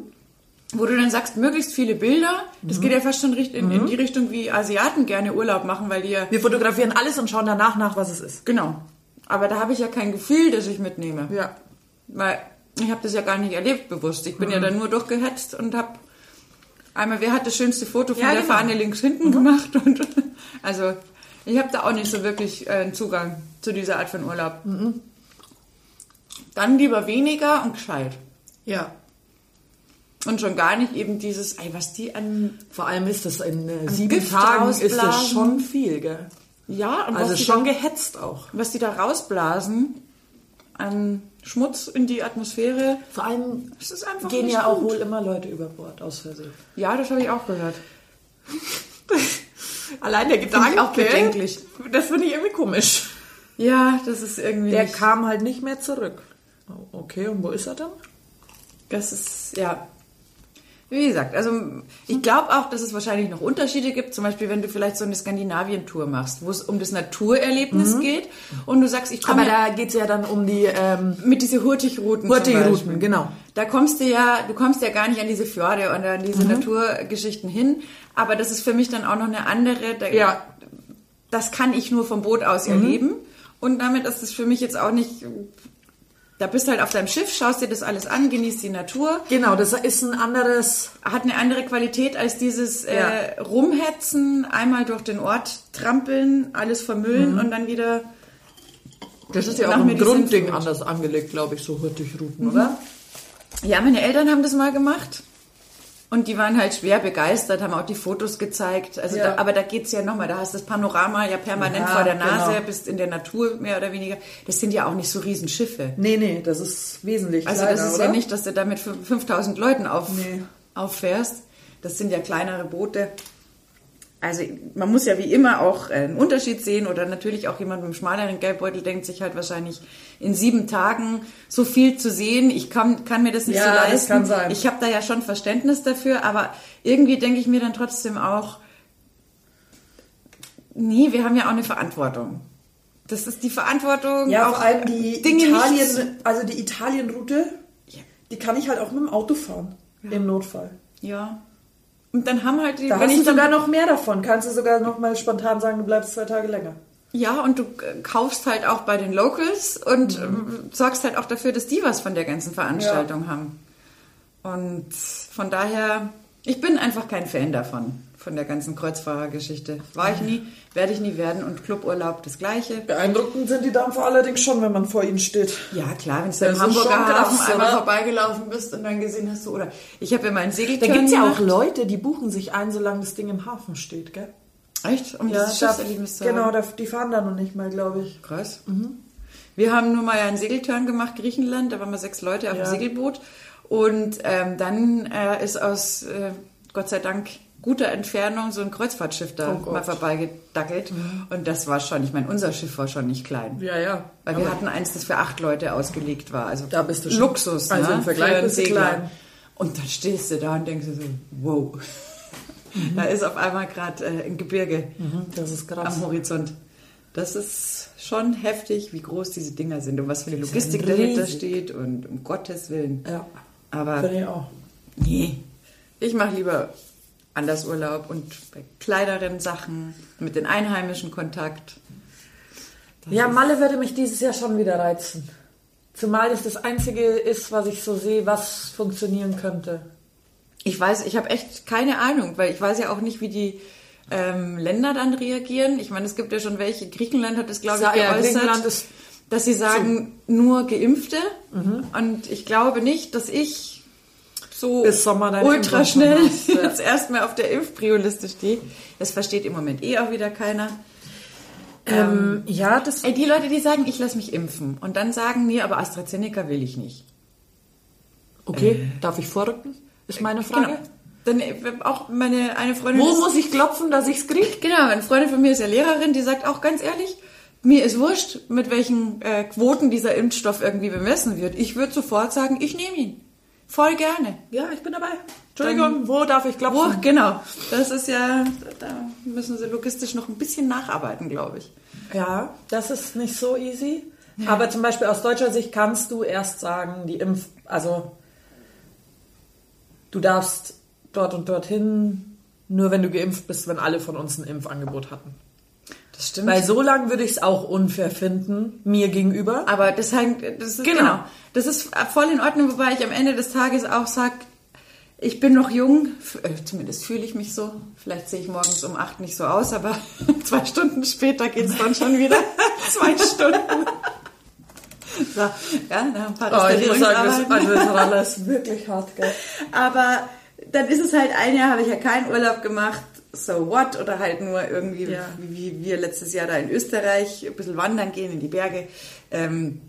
wo du dann sagst, möglichst viele Bilder. Das geht ja fast schon in, in Mhm. die Richtung, wie Asiaten gerne Urlaub machen, weil die ja... Wir fotografieren alles und schauen danach nach, was es ist. Genau. Aber da habe ich ja kein Gefühl, das ich mitnehme. Ja. Weil ich habe das ja gar nicht erlebt bewusst. Ich bin Mhm. ja dann nur durchgehetzt und habe einmal, wer hat das schönste Foto von Ja, der genau. Mhm. Fahne links hinten gemacht und also ich habe da auch nicht so wirklich äh, einen Zugang zu dieser Art von Urlaub. Mhm. Dann lieber weniger und gescheit. Ja. Und schon gar nicht eben dieses, ey, was die an, Vor allem ist das in äh, sieben Gift Tagen ist das schon viel, gell? Ja, und Also was, die schon da, gehetzt auch. was die da rausblasen an Schmutz in die Atmosphäre. Vor allem gehen ja auch gut. wohl immer Leute über Bord aus Versehen. Ja, das habe ich auch gehört. Allein der ich auch bedenklich. Das finde ich irgendwie komisch. Ja, das ist irgendwie Der nicht, kam halt nicht mehr zurück. Oh, Okay, und wo ist er dann? das ist, ja. Wie gesagt, also ich glaube auch, dass es wahrscheinlich noch Unterschiede gibt. Zum Beispiel, wenn du vielleicht so eine Skandinavien-Tour machst, wo es um das Naturerlebnis geht und du sagst, ich komme Aber da geht es ja dann um die ähm, mit diese Hurtigruten, Beispiel. genau. Da kommst du ja, du kommst ja gar nicht an diese Fjorde und an diese Naturgeschichten hin. Aber das ist für mich dann auch noch eine andere. Da, Ja. Das kann ich nur vom Boot aus erleben. Und damit ist es für mich jetzt auch nicht. Da bist du halt auf deinem Schiff, schaust dir das alles an, genießt die Natur. Genau, das ist ein anderes. Hat eine andere Qualität als dieses Ja. äh, Rumhetzen, einmal durch den Ort trampeln, alles vermüllen und dann wieder. Das ist ja auch im Grundding anders angelegt, glaube ich, so Hurtigruten, oder? Ja, meine Eltern haben das mal gemacht. Und die waren halt schwer begeistert, haben auch die Fotos gezeigt. Also Ja. da, aber da geht's ja nochmal, da hast du das Panorama ja permanent Ja, vor der Nase, genau. bist in der Natur mehr oder weniger. Das sind ja auch nicht so Riesenschiffe. Nee, nee, das ist wesentlich Also kleiner, das ist oder? ja nicht, dass du da mit fün- 5000 Leuten auf, Nee. auffährst. Das sind ja kleinere Boote. Also man muss ja wie immer auch äh, einen Unterschied sehen oder natürlich auch jemand mit einem schmaleren Geldbeutel denkt sich halt wahrscheinlich in sieben Tagen so viel zu sehen. Ich kann, kann mir das nicht Ja, so das leisten. kann sein. Ich habe da ja schon Verständnis dafür, aber irgendwie denke ich mir dann trotzdem auch, nee, wir haben ja auch eine Verantwortung. Das ist die Verantwortung. Ja, auch vor allem die Dinge Italien, also die Italienroute, Ja. die kann ich halt auch mit dem Auto fahren. Im Notfall. ja. Und dann haben halt die, Da wenn hast ich du sogar noch mehr davon. Kannst du sogar noch mal spontan sagen, du bleibst zwei Tage länger. Ja, und du äh, kaufst halt auch bei den Locals und ähm, sorgst halt auch dafür, dass die was von der ganzen Veranstaltung haben. Und von daher, ich bin einfach kein Fan davon, von der ganzen Kreuzfahrergeschichte. War ich nie, werde ich nie werden und Cluburlaub das Gleiche. Beeindruckend sind die Dampfer allerdings schon, wenn man vor ihnen steht. Ja, klar, wenn du im Hamburger schon krass, Hafen einmal vorbeigelaufen bist und dann gesehen hast du, oder ich habe ja meinen Da Segeltörn gibt es ja auch. Leute, die buchen sich ein, solange das Ding im Hafen steht, gell? Echt? Um dieses da, Schiffserlebnis zu genau, haben? da, die fahren da noch nicht mal, glaube ich. Krass. Wir haben nur mal einen Segelturn gemacht, Griechenland, da waren wir sechs Leute auf Ja. dem Segelboot. Und ähm, dann äh, ist aus, äh, Gott sei Dank, guter Entfernung so ein Kreuzfahrtschiff da Oh mal vorbeigedackelt. Und das war schon, ich meine, unser Schiff war schon nicht klein. Ja, ja. Weil wir hatten eins, das für acht Leute ausgelegt war. Also Da bist du schon- Luxus. also ne? im Vergleich bist du klein. Und dann stehst du da und denkst so, wow. Mhm. Da ist auf einmal gerade äh, ein Gebirge Das ist krass. am Horizont. Das ist schon heftig, wie groß diese Dinger sind und was für eine Logistik ja dahinter steht und um Gottes Willen. Ja, Aber finde ich auch. nee, ich mache lieber anders Urlaub und bei kleineren Sachen mit den Einheimischen Kontakt. Ja, Malle würde mich dieses Jahr schon wieder reizen. Zumal es das Einzige ist, was ich so sehe, was funktionieren könnte. Ich weiß, ich habe echt keine Ahnung, weil ich weiß ja auch nicht, wie die ähm, Länder dann reagieren. Ich meine, es gibt ja schon welche. Griechenland hat es, glaube ich, geäußert, dass sie sagen, nur Geimpfte. Und ich glaube nicht, dass ich so Bis Sommer deine ultra schnell hast, ja. jetzt erstmal auf der Impfprio-Liste stehe. Das versteht im Moment eh auch wieder keiner. Ähm, ja, das. Ey, die Leute, die sagen, ich lasse mich impfen und dann sagen, nee, aber AstraZeneca will ich nicht. Okay, darf ich vorrücken? Ist meine Frage. Genau. Dann äh, auch meine eine Freundin. Wo ist- muss ich klopfen, dass ich's krieg? Genau, eine Freundin von mir ist ja Lehrerin, die sagt auch ganz ehrlich, mir ist wurscht, mit welchen äh, Quoten dieser Impfstoff irgendwie bemessen wird. Ich würde sofort sagen, ich nehme ihn. Voll gerne. Ja, ich bin dabei. Entschuldigung, wo darf ich klopfen? Wo, genau. Das ist ja, da müssen sie logistisch noch ein bisschen nacharbeiten, glaube ich. Ja, das ist nicht so easy. Aber zum Beispiel aus deutscher Sicht kannst du erst sagen, die Impf, also du darfst dort und dorthin, nur wenn du geimpft bist, wenn alle von uns ein Impfangebot hatten. Das stimmt. Weil so lang würde ich es auch unfair finden, mir gegenüber. Aber das hängt, das ist, Genau. genau. Das ist voll in Ordnung, wobei ich am Ende des Tages auch sage, ich bin noch jung, äh, zumindest fühle ich mich so. Vielleicht sehe ich morgens um acht nicht so aus, aber zwei Stunden später geht es dann schon wieder. zwei Stunden. So, ja, nach ein paar Oh, ich muss sagen, das, Restaurierungsarbeiten. also das ist wirklich hart, gell? Aber dann ist es halt ein Jahr, habe ich ja keinen Urlaub gemacht. So what? Oder halt nur irgendwie, Ja. wie, wir letztes Jahr da in Österreich ein bisschen wandern gehen in die Berge. Ähm,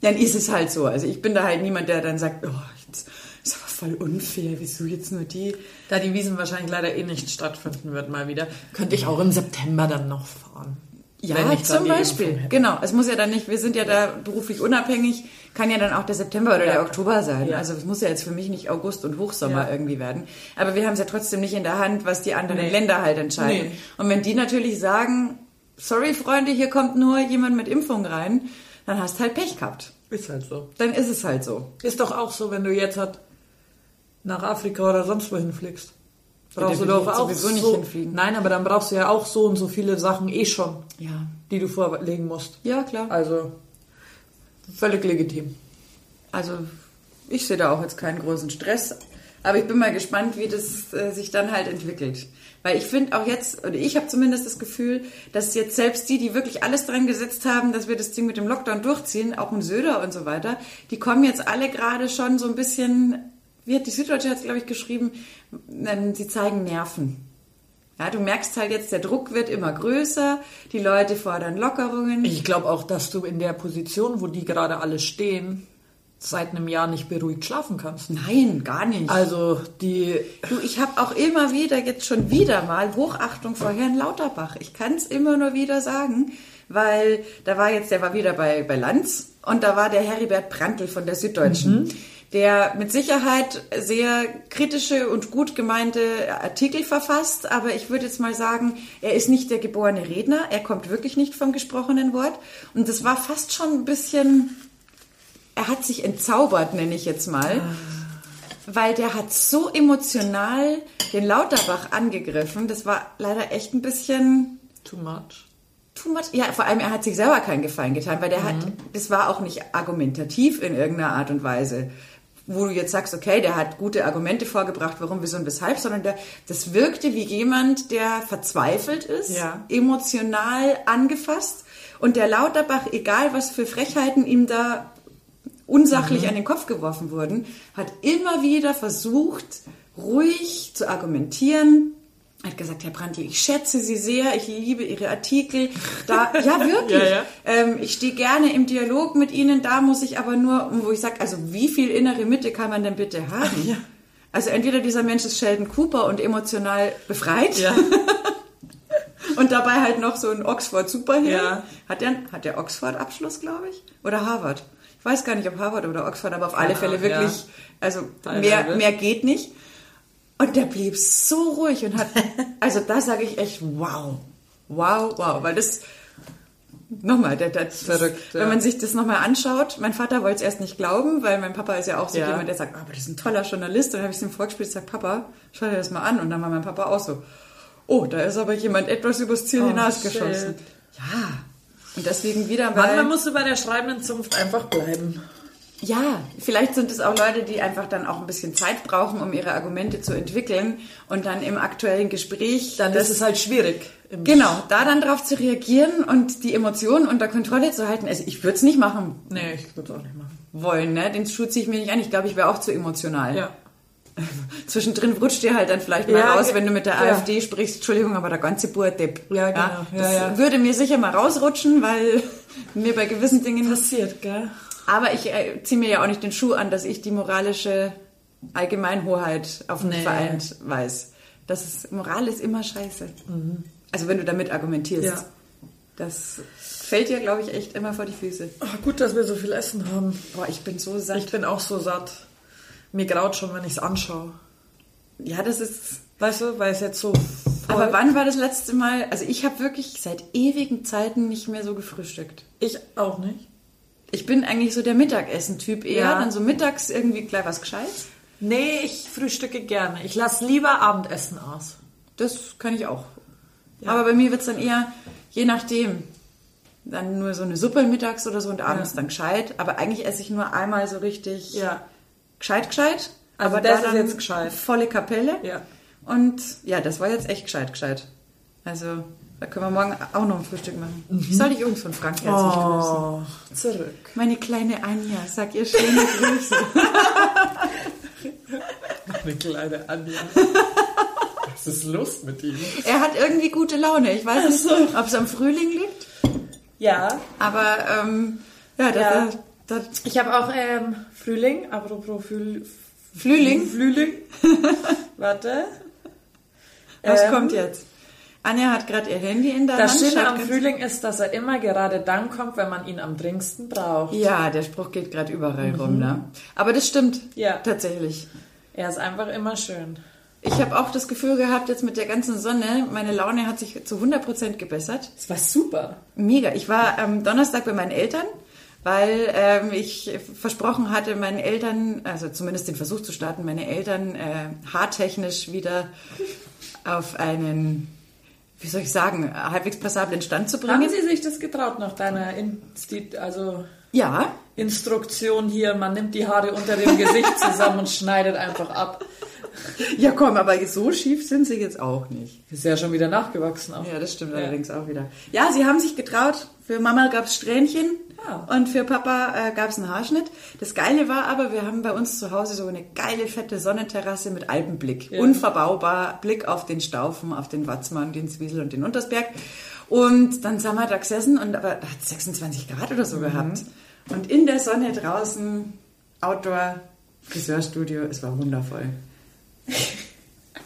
dann ist es halt so. Also ich bin da halt niemand, der dann sagt, oh, jetzt ist aber voll unfair, wieso jetzt nur die? Da die Wiesen wahrscheinlich leider eh nicht stattfinden wird mal wieder, könnte ich auch im September dann noch fahren. Ja, zum Beispiel. Genau. Es muss ja dann nicht, wir sind ja da beruflich unabhängig, kann ja dann auch der September oder Ja. der Oktober sein. Ja. Also es muss ja jetzt für mich nicht August und Hochsommer Ja. irgendwie werden. Aber wir haben es ja trotzdem nicht in der Hand, was die anderen Nee. Länder halt entscheiden. Nee. Und wenn die natürlich sagen, sorry Freunde, hier kommt nur jemand mit Impfung rein, dann hast halt Pech gehabt. Ist halt so. Dann ist es halt so. Ist doch auch so, wenn du jetzt halt nach Afrika oder sonst wohin fliegst. Brauchst du doch auch sowieso nicht so, hinfliegen. Nein, aber dann brauchst du ja auch so und so viele Sachen eh schon, Ja. die du vorlegen musst. Ja, klar. Also völlig legitim. Also ich sehe da auch jetzt keinen großen Stress. Aber ich bin mal gespannt, wie das äh, sich dann halt entwickelt. Weil ich finde auch jetzt, oder ich habe zumindest das Gefühl, dass jetzt selbst die, die wirklich alles dran gesetzt haben, dass wir das Ding mit dem Lockdown durchziehen, auch ein Söder und so weiter, die kommen jetzt alle gerade schon so ein bisschen, wie hat die Süddeutsche jetzt, glaube ich, geschrieben, ähm, sie zeigen Nerven. Ja, du merkst halt jetzt, der Druck wird immer größer, die Leute fordern Lockerungen. Ich glaube auch, dass du in der Position, wo die gerade alle stehen, seit einem Jahr nicht beruhigt schlafen kannst. Nein, gar nicht. Also die Du, ich habe auch immer wieder, jetzt schon wieder mal, Hochachtung vor Herrn Lauterbach. Ich kann es immer nur wieder sagen, weil da war jetzt, der war wieder bei, bei Lanz und da war der Heribert Prantl von der Süddeutschen, der mit Sicherheit sehr kritische und gut gemeinte Artikel verfasst, aber ich würde jetzt mal sagen, er ist nicht der geborene Redner, er kommt wirklich nicht vom gesprochenen Wort. Und das war fast schon ein bisschen, er hat sich entzaubert, nenne ich jetzt mal. Weil der hat so emotional den Lauterbach angegriffen. Das war leider echt ein bisschen too much. too much. Ja, vor allem er hat sich selber keinen Gefallen getan, weil der hat, das war auch nicht argumentativ in irgendeiner Art und Weise, wo du jetzt sagst, okay, der hat gute Argumente vorgebracht, warum, wieso und weshalb, sondern der, das wirkte wie jemand, der verzweifelt ist, Ja. emotional angefasst und der Lauterbach, egal was für Frechheiten ihm da unsachlich an den Kopf geworfen wurden, hat immer wieder versucht, ruhig zu argumentieren. Hat gesagt, Herr Brandl, ich schätze Sie sehr, ich liebe Ihre Artikel. Da, ja, wirklich. Ja, ja. Ähm, ich stehe gerne im Dialog mit Ihnen, da muss ich aber nur, wo ich sage, also wie viel innere Mitte kann man denn bitte haben? Ja. Also entweder dieser Mensch ist Sheldon Cooper und emotional befreit und dabei halt noch so ein Oxford-Superheld. Ja. Hat der, hat der Oxford-Abschluss, glaube ich? Oder Harvard? Ich weiß gar nicht, ob Harvard oder Oxford, aber auf alle Fälle wirklich, also mehr, mehr geht nicht. Und der blieb so ruhig und hat, also da sage ich echt, wow, wow, wow, weil das, nochmal, der, der, Verrückt, wenn ja. man sich das nochmal anschaut, mein Vater wollte es erst nicht glauben, weil mein Papa ist ja auch so Ja. jemand, der sagt, "Ah, aber das ist ein toller Journalist. Und dann habe ich es ihm vorgespielt, sagt, Papa, schau dir das mal an. Und dann war mein Papa auch so, oh, da ist aber jemand etwas übers Ziel Oh, hinausgeschossen. shit. Ja. Und deswegen wieder, weil... Manchmal musst du bei der schreibenden Zunft einfach bleiben. Ja, vielleicht sind es auch Leute, die einfach dann auch ein bisschen Zeit brauchen, um ihre Argumente zu entwickeln und dann im aktuellen Gespräch Dann das, ist es halt schwierig. Genau da dann drauf zu reagieren und die Emotionen unter Kontrolle zu halten. Also ich würde es nicht machen Nee, ich würde auch nicht machen. wollen, ne? Den Schuh ziehe ich mir nicht an. Ich glaube, ich wäre auch zu emotional. Ja. Zwischendrin rutscht dir halt dann vielleicht mal Ja, raus, wenn du mit der ja. AfD sprichst. Entschuldigung, aber der ganze Bur-Depp. Ja, genau. Ja, das würde mir sicher mal rausrutschen, weil mir bei gewissen Dingen Passiert, gell? Aber ich äh, ziehe mir ja auch nicht den Schuh an, dass ich die moralische Allgemeinhoheit auf den Nee. Vereint weiß. Das ist, Moral ist immer scheiße. Also wenn du damit argumentierst. Ja. Das fällt dir, glaube ich, echt immer vor die Füße. Ach, gut, dass wir so viel Essen haben. Boah, ich bin so satt. Ich bin auch so satt. Mir graut schon, wenn ich es anschaue. ja, das ist... Weißt du, weil es jetzt so voll... Aber wann war das letzte Mal? Also ich habe wirklich seit ewigen Zeiten nicht mehr so gefrühstückt. Ich auch nicht. Ich bin eigentlich so der Mittagessen-Typ eher. Ja. Dann so mittags irgendwie gleich was Gescheites. Nee, ich frühstücke gerne. Ich lasse lieber Abendessen aus. Das kann ich auch. Ja. Aber bei mir wird es dann eher, je nachdem, dann nur so eine Suppe mittags oder so und abends Ja. dann gescheit. Aber eigentlich esse ich nur einmal so richtig Ja. gescheit, gescheit. Also aber das da ist jetzt gescheit. Volle Kapelle. Ja. Und ja, das war jetzt echt gescheit, gescheit. Also da können wir morgen auch noch ein Frühstück machen. Mhm. Ich soll die Jungs von Frank herzlich grüßen. Oh, zurück. Meine kleine Anja, sag ihr schöne Grüße. Eine kleine Anja. Was ist los mit ihm? er hat irgendwie gute Laune. Ich weiß nicht, ob es am Frühling liegt. Ja, Aber ähm, ja, das, Ja. das, ich habe auch ähm, Frühling, apropos Früh, Frühling? Frühling. Warte. Was Ähm, kommt jetzt? Anja hat gerade ihr Handy in der Das Hand. Schöne schaut am Frühling ist, dass er immer gerade dann kommt, wenn man ihn am dringendsten braucht. Ja, der Spruch geht gerade überall rum, ne? Aber das stimmt. Ja. Tatsächlich. Er ist einfach immer schön. Ich habe auch das Gefühl gehabt, jetzt mit der ganzen Sonne, meine Laune hat sich zu 100% gebessert. Das war super. Mega. Ich war am Donnerstag bei meinen Eltern, weil ähm, ich versprochen hatte, meinen Eltern, also zumindest den Versuch zu starten, meine Eltern äh, haartechnisch wieder auf einen, wie soll ich sagen, halbwegs passablen Stand zu bringen. Haben Sie sich das getraut nach deiner Insti also Ja, Instruktion hier? Man nimmt die Haare unter dem Gesicht zusammen und schneidet einfach ab. ja komm, aber so schief sind sie jetzt auch nicht. Ist ja schon wieder nachgewachsen auch. Ja, das stimmt Ja. allerdings auch wieder. Ja, sie haben sich getraut. Für Mama gab's Strähnchen Ah. und für Papa äh, gab's einen Haarschnitt. Das Geile war aber, wir haben bei uns zu Hause so eine geile, fette Sonnenterrasse mit Alpenblick. Ja. Unverbaubar, Blick auf den Staufen, auf den Watzmann, den Zwiesel und den Untersberg. Und dann sind wir da gesessen und aber da hat 26 Grad oder so Mhm. gehabt. Und in der Sonne draußen, Outdoor, Friseurstudio, es war wundervoll.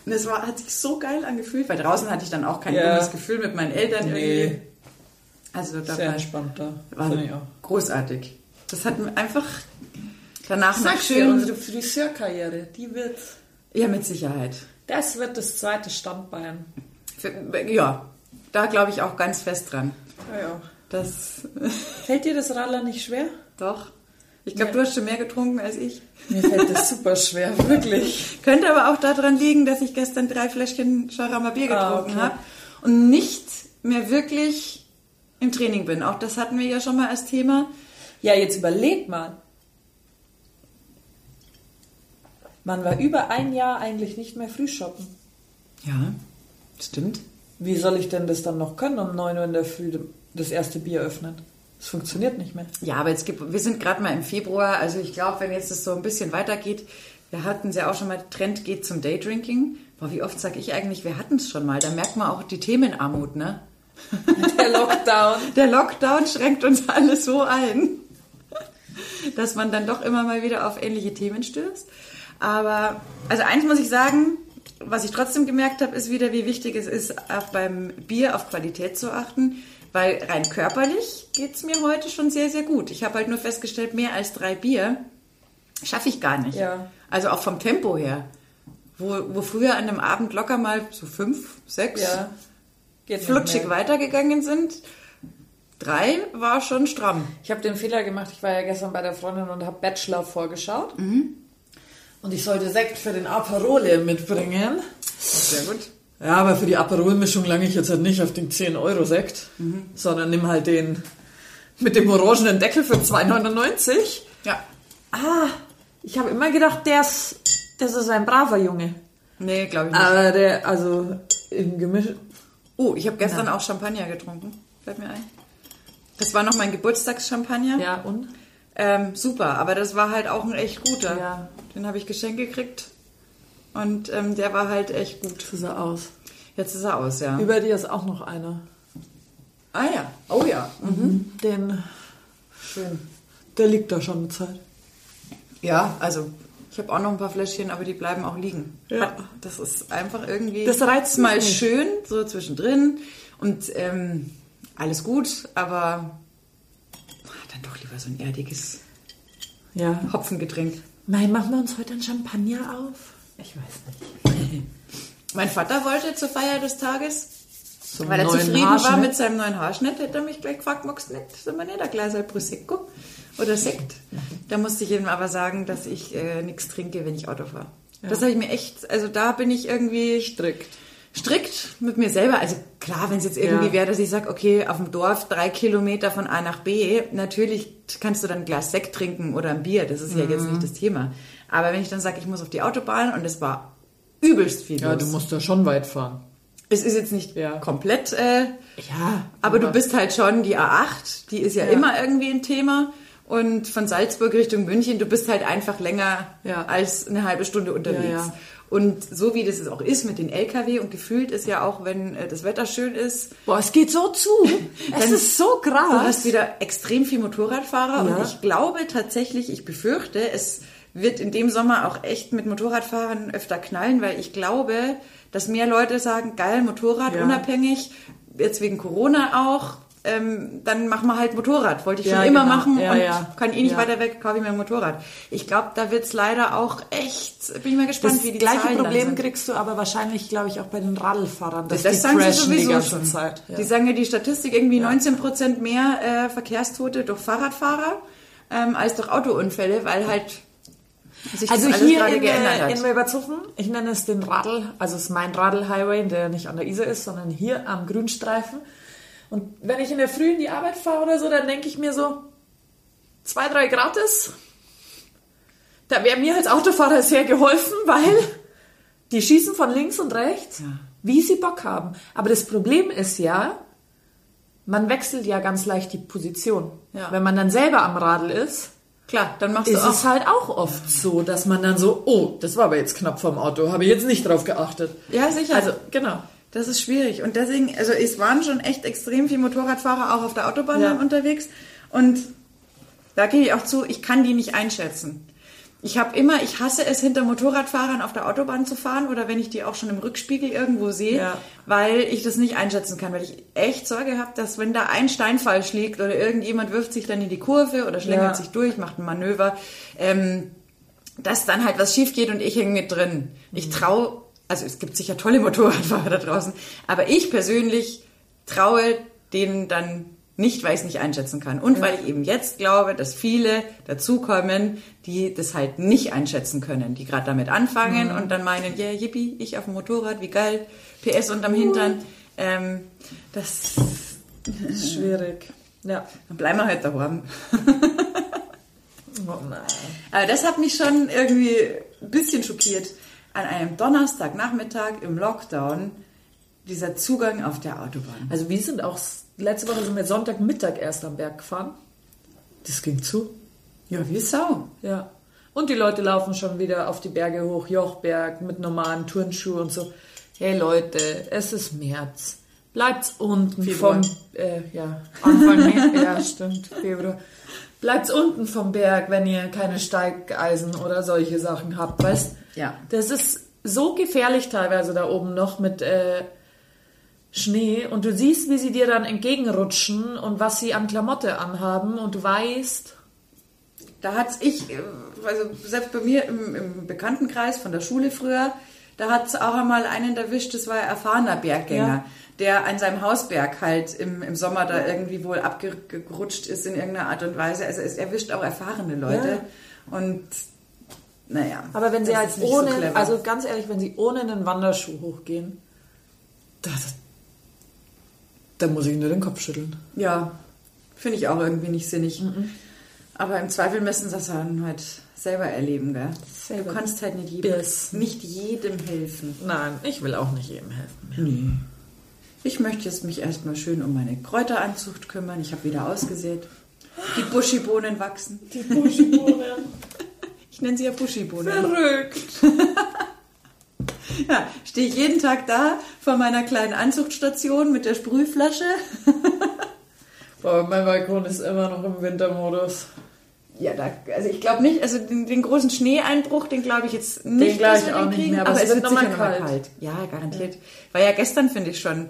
Und es war, hat sich so geil angefühlt, weil draußen hatte ich dann auch kein Ja. gutes Gefühl mit meinen Eltern Nee. irgendwie. Also da Sehr war, entspannt da. war Finde ich auch. großartig. Das hat mir einfach danach noch du, schön. unsere Friseurkarriere, die wird, Ja, mit Sicherheit. das wird das zweite Standbein. Für, ja, da glaube ich auch ganz fest dran. Ja, ja. Das Fällt dir das Radler nicht schwer? doch. Ich glaube, Ja. du hast schon mehr getrunken als ich. Mir fällt das super schwer, wirklich. Könnte aber auch daran liegen, dass ich gestern drei Fläschchen Charama Bier Ah, getrunken okay. habe und nicht mehr wirklich im Training bin. Auch das hatten wir ja schon mal als Thema. Ja, jetzt überleg mal. Man war über ein Jahr eigentlich nicht mehr Frühshoppen. Ja, stimmt. Wie soll ich denn das dann noch können, um 9 Uhr in der Früh das erste Bier öffnen? Das funktioniert nicht mehr. Ja, aber jetzt gibt, wir sind gerade mal im Februar, also ich glaube, wenn jetzt das so ein bisschen weitergeht, wir hatten es ja auch schon mal, Trend geht zum Daydrinking. Boah, wie oft sage ich eigentlich, wir hatten es schon mal. Da merkt man auch die Themenarmut, ne? Der Lockdown. Der Lockdown schränkt uns alle so ein, dass man dann doch immer mal wieder auf ähnliche Themen stößt. Aber, also eins muss ich sagen, was ich trotzdem gemerkt habe, ist wieder, wie wichtig es ist, auch beim Bier auf Qualität zu achten. Weil rein körperlich geht's mir heute schon sehr, sehr gut. Ich habe halt nur festgestellt, mehr als drei Bier schaffe ich gar nicht. Ja. Also auch vom Tempo her. Wo, wo früher an einem Abend locker mal so fünf, sechs Geht flutschig weitergegangen sind. Drei war schon stramm. Ich habe den Fehler gemacht, ich war ja gestern bei der Freundin und habe Bachelor vorgeschaut. Und ich sollte Sekt für den Aperole mitbringen. Sehr gut. Ja, aber für die Aperol-Mischung lange ich jetzt halt nicht auf den 10-Euro-Sekt, sondern nimm halt den mit dem orangenen Deckel für 2,99. Ja. Ah, ich habe immer gedacht, der ist, das ist ein braver Junge. Nee, glaube ich nicht. Aber der, also im Gemisch. Oh, ich habe gestern auch Champagner getrunken. Fällt mir ein. Das war noch mein Geburtstagschampagner. Ja, und? Ähm, super, aber das war halt auch ein echt guter. Ja. Den habe ich geschenkt gekriegt. Und ähm, der war halt echt gut. So sah aus. Jetzt ist er aus, ja. Über dir ist auch noch einer. ah ja. Oh ja. Den, Schön. der liegt da schon eine Zeit. Ja, also ich habe auch noch ein paar Fläschchen, aber die bleiben auch liegen. Ja. Das ist einfach irgendwie. Das reizt mal nicht. schön, so zwischendrin. Und ähm, alles gut, aber ah, dann doch lieber so ein erdiges Ja. Hopfengetränk. Nein, machen wir uns heute einen Champagner auf? Ich weiß nicht. Mein Vater wollte zur Feier des Tages, Zum weil er zufrieden war Haarschnitt. mit seinem neuen Haarschnitt, hätte er mich gleich gefragt, magst du nicht, sind wir nicht ein Glas Prosecco oder Sekt? Da musste ich ihm aber sagen, dass ich äh, nichts trinke, wenn ich Auto fahre. Das habe ich mir echt, also da bin ich irgendwie Strikt. strikt mit mir selber. Also klar, wenn es jetzt irgendwie Ja. wäre, dass ich sage, okay, auf dem Dorf drei Kilometer von A nach B, natürlich kannst du dann ein Glas Sekt trinken oder ein Bier, das ist ja Mhm. jetzt nicht das Thema. Aber wenn ich dann sage, ich muss auf die Autobahn und es war übelst viel Ja, los. du musst da schon weit fahren. Es ist jetzt nicht Ja. komplett, äh, Ja. aber du bist halt schon die A8, die ist ja, Ja. immer irgendwie ein Thema. Und von Salzburg Richtung München, du bist halt einfach länger Ja. als eine halbe Stunde unterwegs. Ja, ja. Und so wie das es auch ist mit den LKW und gefühlt ist ja auch, wenn äh, das Wetter schön ist, Boah, es geht so zu. es ist so du krass. hast wieder extrem viel Motorradfahrer und ich glaube tatsächlich, ich befürchte, es wird in dem Sommer auch echt mit Motorradfahrern öfter knallen, weil ich glaube, dass mehr Leute sagen, geil, Motorrad, unabhängig, jetzt wegen Corona auch, ähm, dann machen wir halt Motorrad. Wollte ich Ja, schon immer genau. machen Ja, und ja. kann eh nicht weiter weg, kaufe ich mir ein Motorrad. Ich glaube, da wird's leider auch echt, bin ich mal gespannt, das wie die gleiche Zahlen Problem kriegst du aber wahrscheinlich, glaube ich, auch bei den Radlfahrern. Dass Das die sagen sie sowieso schon. Zeit. Die sagen ja die Statistik irgendwie 19% mehr äh, Verkehrstote durch Fahrradfahrer ähm, als durch Autounfälle, weil halt sich Also das hier in, äh, in Wilbertshofen, ich nenne es den Radl, also es ist mein Radl-Highway, der nicht an der Isar ist, sondern hier am Grünstreifen. Und wenn ich in der Früh in die Arbeit fahre oder so, dann denke ich mir so, zwei, drei gratis. Da wäre mir als Autofahrer sehr geholfen, weil die schießen von links und rechts, Ja. wie sie Bock haben. Aber das Problem ist ja, man wechselt ja ganz leicht die Position. Ja. Wenn man dann selber am Radl ist, Klar, dann machst du ist auch. es halt auch oft so, dass man dann so, oh, das war aber jetzt knapp vom Auto, habe ich jetzt nicht drauf geachtet. ja, sicher. Also, genau. Das ist schwierig. Und deswegen, also es waren schon echt extrem viele Motorradfahrer auch auf der Autobahn Ja. unterwegs. Und da gebe ich auch zu, ich kann die nicht einschätzen. Ich habe immer, ich hasse es, hinter Motorradfahrern auf der Autobahn zu fahren oder wenn ich die auch schon im Rückspiegel irgendwo sehe, Ja. weil ich das nicht einschätzen kann, weil ich echt Sorge habe, dass wenn da ein Stein falsch liegt oder irgendjemand wirft sich dann in die Kurve oder schlängelt Ja. sich durch, macht ein Manöver, ähm, dass dann halt was schief geht und ich hänge mit drin. Ich traue, also es gibt sicher tolle Motorradfahrer da draußen, aber ich persönlich traue denen dann nicht, weil ich es nicht einschätzen kann. Und weil ich eben jetzt glaube, dass viele dazukommen, die das halt nicht einschätzen können, die gerade damit anfangen und dann meinen, ja, yeah, yippie, ich auf dem Motorrad, wie geil, PS unterm Hintern. Ähm, das Schwierig. Ja. dann bleiben wir halt daheim. Oh nein. Aber das hat mich schon irgendwie ein bisschen schockiert. An einem Donnerstagnachmittag im Lockdown dieser Zugang auf der Autobahn. Also wir sind auch, letzte Woche sind wir Sonntagmittag erst am Berg gefahren. Das ging zu. Ja, wie Sau. Ja. Und die Leute laufen schon wieder auf die Berge hoch, Jochberg, mit normalen Turnschuhen und so. Hey Leute, es ist März. Bleibt's unten Februar. vom äh, ja, Anfang März, ja stimmt, Februar. Bleibt's unten vom Berg, wenn ihr keine Steigeisen oder solche Sachen habt, weißt? Ja. Das ist so gefährlich teilweise da oben noch mit äh, Schnee und du siehst, wie sie dir dann entgegenrutschen und was sie an Klamotte anhaben und du weißt, Da hat's ich, äh, also selbst bei mir im, im Bekanntenkreis von der Schule früher, da hat's auch einmal einen erwischt, das war ein erfahrener Berggänger, Ja. der an seinem Hausberg halt im, im Sommer da irgendwie wohl abgerutscht ist in irgendeiner Art und Weise. Also es erwischt auch erfahrene Leute. Und naja. Aber wenn sie halt ohne, so clever. also ganz ehrlich, wenn sie ohne einen Wanderschuh hochgehen, das, dann muss ich nur den Kopf schütteln. Ja, finde ich auch irgendwie nicht sinnig. Mhm. Aber im Zweifel müssen sie das dann halt selber erleben, gell? Selber. Du kannst halt nicht jedem, nicht jedem helfen. Nein, ich will auch nicht jedem helfen. Ich möchte jetzt mich erstmal schön um meine Kräuteranzucht kümmern. Ich habe wieder ausgesät. Die Buschibohnen wachsen. Die Buschbohnen. Ich nenne sie ja Buschibohnen. Verrückt. Ja, stehe ich jeden Tag da vor meiner kleinen Anzuchtstation mit der Sprühflasche. Boah, mein Balkon ist immer noch im Wintermodus. Ja, da, also ich glaube nicht, also den, den großen Schneeeinbruch, den glaube ich jetzt nicht, glaub dass ich wir auch den nicht kriegen, mehr, aber aber, es wird wird noch sicher mal noch mal kalt. kalt. Ja, garantiert. War ja gestern, finde ich schon.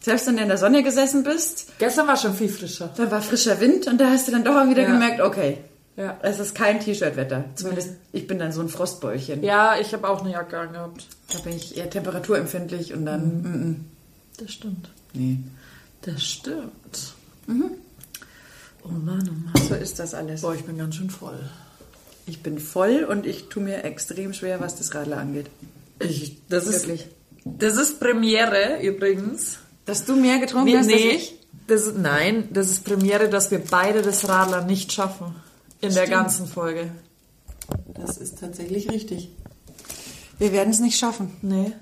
Selbst wenn du in der Sonne gesessen bist, Gestern war schon viel frischer. da war frischer Wind und da hast du dann doch auch wieder Ja. gemerkt, okay, Ja. es ist kein T-Shirt-Wetter. Zumindest ich bin dann so ein Frostbäulchen. Ja, ich habe auch eine Jacke angehabt. Da bin ich eher temperaturempfindlich und dann, Mhm. mm, mm, Das stimmt. nee. Das stimmt. Oh Mann, oh Mann. So ist das alles. Boah, ich bin ganz schön voll. Ich bin voll und ich tue mir extrem schwer, was das Radler angeht. Ich, das ist Wirklich. Das ist Premiere übrigens. Dass du mehr getrunken Nee, hast als nee. ich? Das ist, nein, das ist Premiere, dass wir beide das Radler nicht schaffen. In der Stimmt. ganzen Folge. Das ist tatsächlich richtig. Wir werden es nicht schaffen. Nee.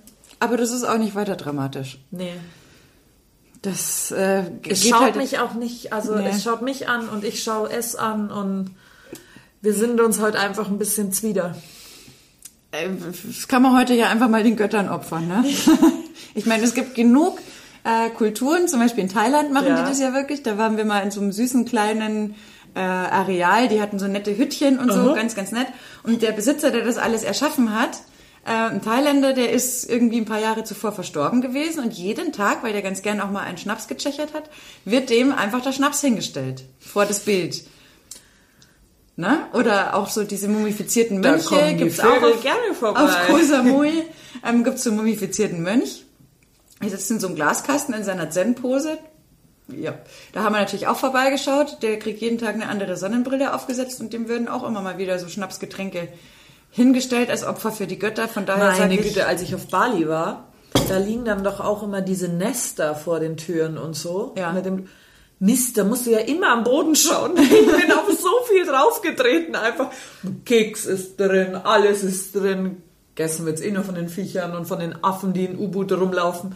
Aber das ist auch nicht weiter dramatisch. Nee. Das äh, Es schaut halt mich auch nicht, also Nee. es schaut mich an und ich schaue es an und wir sind uns heute einfach ein bisschen zwider. Äh, Das kann man heute ja einfach mal den Göttern opfern, ne? ich meine, es gibt genug äh, Kulturen, zum Beispiel in Thailand machen Ja. die das ja wirklich. Da waren wir mal in so einem süßen kleinen äh, Areal, die hatten so nette Hüttchen und so, Aha. ganz, ganz nett. Und der Besitzer, der das alles erschaffen hat, ein Thailänder, der ist irgendwie ein paar Jahre zuvor verstorben gewesen und jeden Tag, weil der ganz gern auch mal einen Schnaps gechechert hat, wird dem einfach der Schnaps hingestellt vor das Bild. Ne? Oder auch so diese mumifizierten Mönche gibt's Vögel auch auf, gerne vorbei. auf Koh Samui ähm, gibt es so einen mumifizierten Mönch. Er sitzt in so einem Glaskasten in seiner Zen-Pose. Ja, da haben wir natürlich auch vorbeigeschaut. Der kriegt jeden Tag eine andere Sonnenbrille aufgesetzt und dem würden auch immer mal wieder so Schnapsgetränke hingestellt als Opfer für die Götter. Von daher sage Meine ich, Güte, als ich auf Bali war, da liegen dann doch auch immer diese Nester vor den Türen und so. Ja. Mit dem Mist, da musst du ja immer am Boden schauen. Ich bin auf so viel draufgetreten einfach. Keks ist drin, alles ist drin. Gegessen wird's eh nur von den Viechern und von den Affen, die in U-Boote rumlaufen.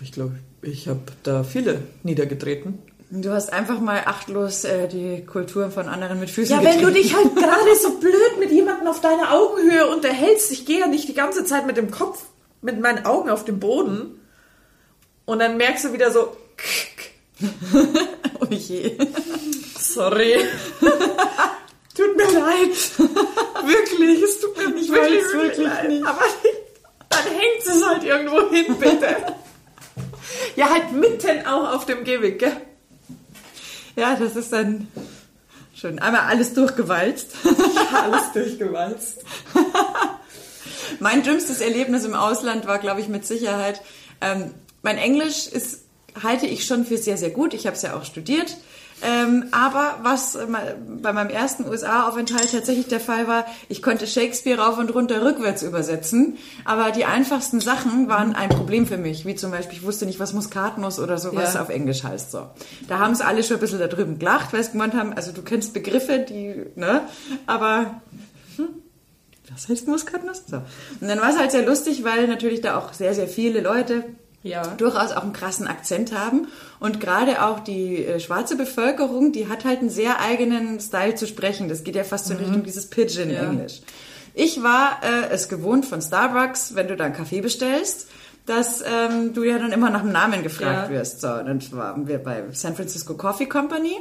Ich glaube, ich habe da viele niedergetreten. Du hast einfach mal achtlos äh, die Kultur von anderen mit Füßen Ja, wenn du getreten. dich halt gerade so blöd mit jemandem auf deiner Augenhöhe unterhältst, ich gehe ja nicht die ganze Zeit mit dem Kopf, mit meinen Augen auf dem Boden und dann merkst du wieder so, Oh je. sorry, tut mir leid, wirklich, es tut mir nicht wirklich, wirklich wirklich leid, nicht. aber dann hängt es halt irgendwo hin, bitte. ja, halt mitten auch auf dem Gehweg, gell? Ja, das ist dann schön. Einmal alles durchgewalzt. Alles durchgewalzt. Mein dümmstes Erlebnis im Ausland war, glaube ich, mit Sicherheit. Ähm, mein Englisch ist, halte ich schon für sehr, sehr gut. Ich habe es ja auch studiert. Ähm, aber was äh, bei meinem ersten USA-Aufenthalt tatsächlich der Fall war, ich konnte Shakespeare rauf und runter rückwärts übersetzen, aber die einfachsten Sachen waren ein Problem für mich, wie zum Beispiel, ich wusste nicht, was Muskatnuss oder sowas Ja. auf Englisch heißt. So. Da haben sie alle schon ein bisschen da drüben gelacht, weil sie gemeint haben, also du kennst Begriffe, die, ne, aber was heißt Muskatnuss? So. Und dann war es halt sehr lustig, weil natürlich da auch sehr, sehr viele Leute Ja. durchaus auch einen krassen Akzent haben. Und gerade auch die äh, schwarze Bevölkerung, die hat halt einen sehr eigenen Style zu sprechen. Das geht ja fast so in Richtung dieses Pidgin-Englisch. Ich war äh, es gewohnt von Starbucks, wenn du da einen Kaffee bestellst, dass ähm, du ja dann immer nach dem Namen gefragt Ja. wirst. So, dann waren wir bei San Francisco Coffee Company.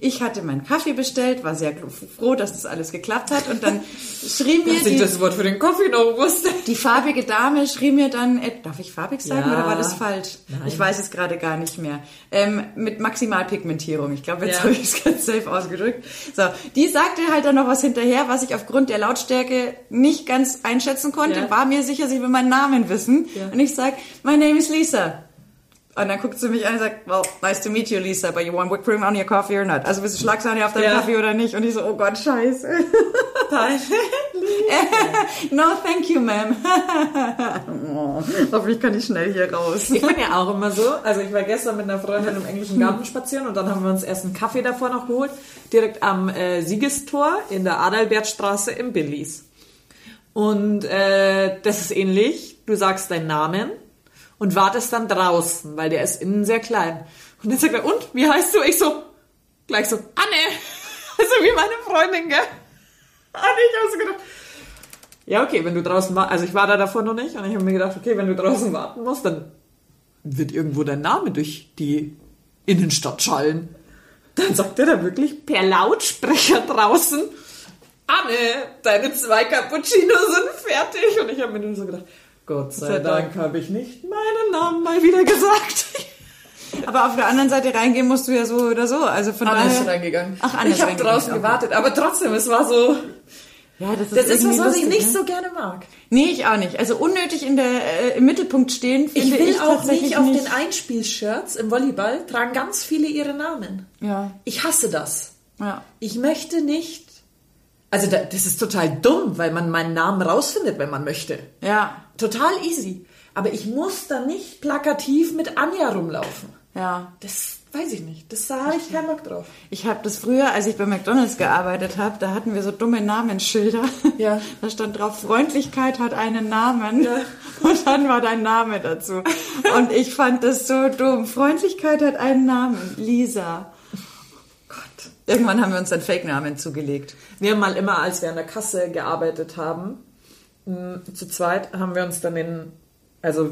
Ich hatte meinen Kaffee bestellt, war sehr froh, dass das alles geklappt hat. Und dann schrie mir die, das Wort für den Kaffee noch wusste. die farbige Dame schrie mir dann, äh, darf ich farbig sagen Ja. oder war das falsch? Ich weiß es gerade gar nicht mehr. Ähm, mit Maximalpigmentierung. Ich glaube, jetzt Ja. habe ich es ganz safe ausgedrückt. So, die sagte halt dann noch was hinterher, was ich aufgrund der Lautstärke nicht ganz einschätzen konnte. War mir sicher, sie will meinen Namen wissen. Und ich sag, my name is Lisa. Und dann guckt sie mich an und sagt, well, nice to meet you, Lisa, but you want whipped cream on your coffee or not? Also willst du Schlagsahne auf deinem Ja. Kaffee oder nicht? Und ich so, oh Gott, scheiße. no, thank you, ma'am. oh, hoffentlich kann ich schnell hier raus. Ich bin ja auch immer so. Also ich war gestern mit einer Freundin im englischen Garten spazieren und dann haben wir uns erst einen Kaffee davor noch geholt. Direkt am äh, Siegestor in der Adalbertstraße im Billis. Und äh, das ist ähnlich. Du sagst deinen Namen und wartest dann draußen, weil der ist innen sehr klein. Und dann sagt er, und, wie heißt du? Ich so, gleich so, Anne. Also wie meine Freundin, gell? Anne, ich habe so gedacht, ja, okay, wenn du draußen war, also ich war da davor noch nicht und ich habe mir gedacht, okay, wenn du draußen warten musst, dann wird irgendwo dein Name durch die Innenstadt schallen. Dann sagt er da wirklich per Lautsprecher draußen, Anne, deine zwei Cappuccinos sind fertig. Und ich habe mir nur so gedacht, Gott sei, Sei Dank, Dank. habe ich nicht meinen Namen mal wieder gesagt. Aber auf der anderen Seite reingehen musst du ja so oder so. Also von daher. reingegangen. Ach, Anne ich ist habe draußen gewartet, aber trotzdem, es war so. Ja, das ist, Das ist was, was ich nicht ne? so gerne mag. Nee, ich auch nicht. Also unnötig in der, äh, im Mittelpunkt stehen, Ich will ich auch nicht auf nicht. den Einspielshirts im Volleyball tragen ganz viele ihre Namen. Ja, Ich hasse das. ja. Ich möchte nicht. Also da, das ist total dumm, weil man meinen Namen rausfindet, wenn man möchte. Ja, Total easy. Aber ich muss da nicht plakativ mit Anja rumlaufen. ja. Das weiß ich nicht. Das da habe ich keinen Bock drauf. Ich habe das früher, als ich bei McDonalds gearbeitet habe, da hatten wir so dumme Namensschilder. Ja. Da stand drauf, Freundlichkeit hat einen Namen. Und dann war dein Name dazu. Und ich fand das so dumm. Freundlichkeit hat einen Namen. Lisa. Gott. Irgendwann haben wir uns dann Fake-Namen zugelegt. Wir haben mal immer, als wir an der Kasse gearbeitet haben, mh, zu zweit, haben wir uns dann den, also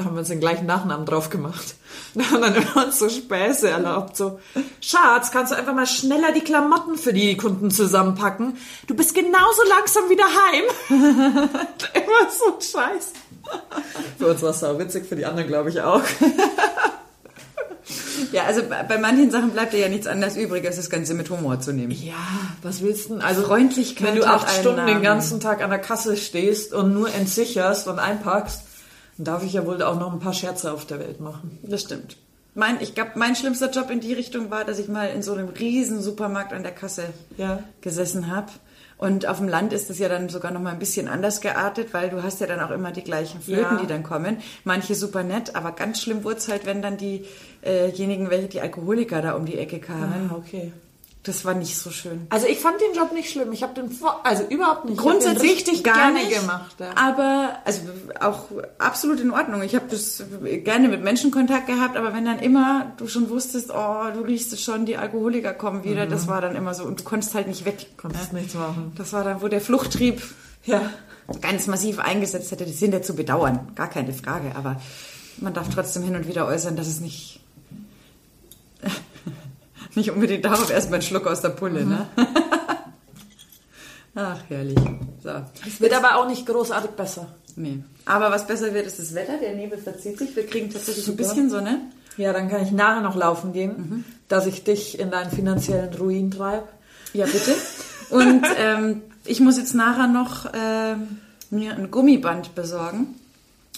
haben wir uns den gleichen Nachnamen drauf gemacht. Da haben dann immer uns so Späße erlaubt, so, Schatz, kannst du einfach mal schneller die Klamotten für die Kunden zusammenpacken? Du bist genauso langsam wieder heim. immer so ein Scheiß. Für uns war es sau witzig, für die anderen glaube ich auch. Ja, also bei manchen Sachen bleibt dir ja nichts anderes übrig, als das Ganze mit Humor zu nehmen. Ja, was willst du denn? Also Freundlichkeit Wenn du acht Stunden den ganzen Tag an der Kasse stehst und nur entsicherst und einpackst, dann darf ich ja wohl auch noch ein paar Scherze auf der Welt machen. Das stimmt. Mein, ich glaube, mein schlimmster Job in die Richtung war, dass ich mal in so einem riesen Supermarkt an der Kasse Ja. gesessen habe. Und auf dem Land ist es ja dann sogar noch mal ein bisschen anders geartet, weil du hast ja dann auch immer die gleichen Flöten, Ja. die dann kommen. Manche super nett, aber ganz schlimm wurde es halt, wenn dann diejenigen, welche die Alkoholiker da um die Ecke kamen. okay. Das war nicht so schön. Also ich fand den Job nicht schlimm. Ich habe den vor, also überhaupt nicht. Grundsätzlich richtig gar gerne nicht, gemacht. Ja. aber also auch absolut in Ordnung. Ich habe das gerne mit Menschen Kontakt gehabt, aber wenn dann immer du schon wusstest, oh, du riechst es schon, die Alkoholiker kommen wieder, das war dann immer so und du konntest halt nicht weg. Konntest ne? nichts machen. Das war dann, wo der Fluchttrieb Ja. ganz massiv eingesetzt hätte. Die sind ja zu bedauern, gar keine Frage, aber man darf trotzdem hin und wieder äußern, dass es nicht nicht unbedingt darauf erstmal einen Schluck aus der Pulle, ne? Ach, herrlich. So. Es wird aber auch nicht großartig besser. Nee. Aber was besser wird, ist das Wetter. Der Nebel verzieht sich. Wir kriegen tatsächlich ein Super. bisschen Sonne. Ja, dann kann ich nachher noch laufen gehen, dass ich dich in deinen finanziellen Ruin treibe. Ja, bitte. Und ähm, ich muss jetzt nachher noch ähm, mir ein Gummiband besorgen.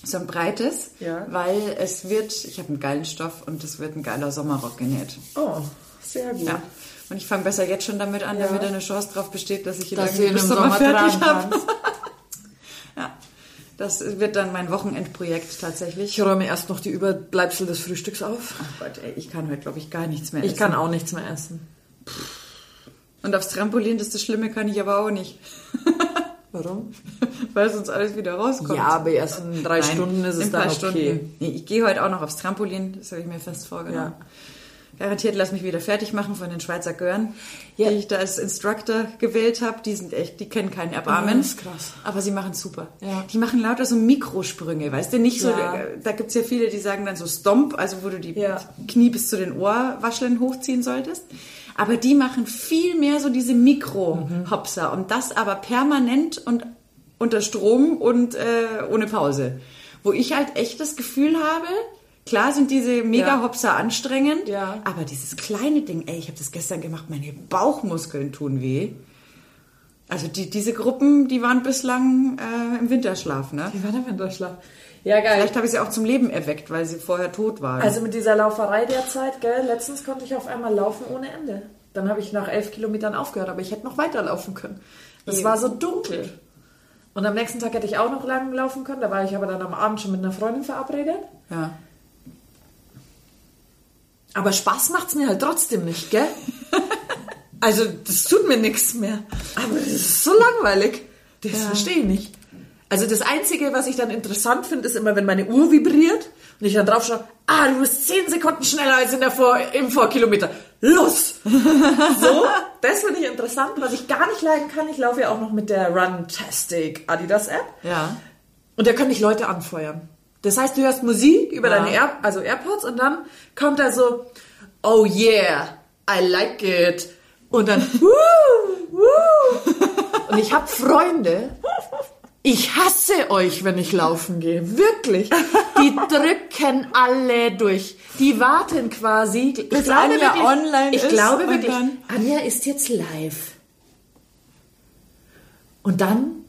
So ein breites. Ja. Weil es wird, ich habe einen geilen Stoff und es wird ein geiler Sommerrock genäht. Oh, sehr gut. Ja. Und ich fange besser jetzt schon damit an, Ja. damit eine Chance drauf besteht, dass ich ihn Dass im Sommer Sommer fertig habe. Ja. Das wird dann mein Wochenendprojekt tatsächlich. Ich räume erst noch die Überbleibsel des Frühstücks auf. Oh Gott, ey, ich kann heute, glaube ich, gar nichts mehr Ich essen. kann auch nichts mehr essen. Und aufs Trampolin, das ist das Schlimme, kann ich aber auch nicht. Warum? Weil sonst alles wieder rauskommt. Ja, aber erst in drei Nein, Stunden ist es dann okay. Stunden. Ich gehe heute auch noch aufs Trampolin, das habe ich mir fest vorgenommen. Garantiert lass mich wieder fertig machen von den Schweizer Gören, Ja. die ich da als Instructor gewählt habe. Die sind echt, die kennen keinen Erbarmen. Das ist krass. Aber sie machen super. Ja. Die machen lauter so Mikrosprünge, weißt du? Nicht so, Ja. da gibt's ja viele, die sagen dann so Stomp, also wo du die Ja. Knie bis zu den Ohrwascheln hochziehen solltest. Aber die machen viel mehr so diese Mikro-Hopser und das aber permanent und unter Strom und äh, ohne Pause. Wo ich halt echt das Gefühl habe, klar sind diese Mega-Hopser anstrengend, Ja. aber dieses kleine Ding, ey, ich habe das gestern gemacht, meine Bauchmuskeln tun weh. Also die, diese Gruppen, die waren bislang äh, im Winterschlaf, ne? Wie war der Winterschlaf? Ja, geil. Vielleicht habe ich sie auch zum Leben erweckt, weil sie vorher tot waren. Also mit dieser Lauferei derzeit, gell, letztens konnte ich auf einmal laufen ohne Ende. Dann habe ich nach elf Kilometern aufgehört, aber ich hätte noch weiterlaufen können. Es Eben. war so dunkel. Und am nächsten Tag hätte ich auch noch lang laufen können. Da war ich aber dann am Abend schon mit einer Freundin verabredet. ja. Aber Spaß macht's mir halt trotzdem nicht, gell? Also, das tut mir nichts mehr. Aber das ist so langweilig. Das verstehe ich nicht. Also das Einzige, was ich dann interessant finde, ist immer, wenn meine Uhr vibriert und ich dann drauf schaue, ah, du bist 10 Sekunden schneller als in der Vor im Vorkilometer. Los! so, das finde ich interessant. Was ich gar nicht leiden kann, ich laufe ja auch noch mit der Runtastic Adidas App. Ja. Und da können dich Leute anfeuern. Das heißt, du hörst Musik über Ja. deine Air, also AirPods und dann kommt da so, oh yeah, I like it. Und dann, woo, woo. Und ich habe Freunde, ich hasse euch, wenn ich laufen gehe. Wirklich. Die drücken alle durch. Die warten quasi. Ich Bis Anja online ich ist glaube und wirklich, Anja ist jetzt live. Und dann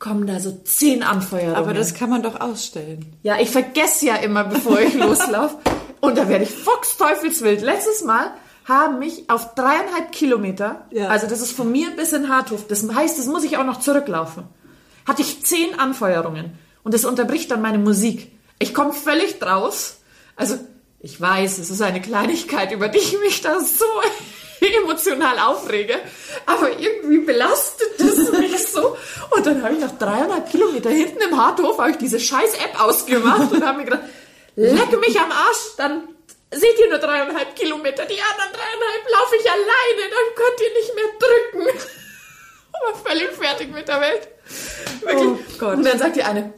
kommen da so zehn Anfeuerungen. Aber das kann man doch ausstellen. Ja, ich vergesse ja immer, bevor ich loslaufe. Und da werde ich fuchsteufelswild. Letztes Mal haben mich auf dreieinhalb Kilometer, Ja. also das ist von mir bis in Harthof, das heißt, das muss ich auch noch zurücklaufen, hatte ich zehn Anfeuerungen. Und das unterbricht dann meine Musik. Ich komme völlig draus. Also, ich weiß, es ist eine Kleinigkeit, über die ich mich da so emotional aufrege, aber irgendwie belastet das mich so. Und dann habe ich nach dreieinhalb Kilometer hinten im Harthof habe ich diese scheiß App ausgemacht und habe mir gedacht, leck mich am Arsch, dann seht ihr nur dreieinhalb Kilometer, die anderen dreieinhalb laufe ich alleine, dann könnt ihr nicht mehr drücken. Aber völlig fertig mit der Welt. Wirklich. Oh Gott. Und dann sagt die eine,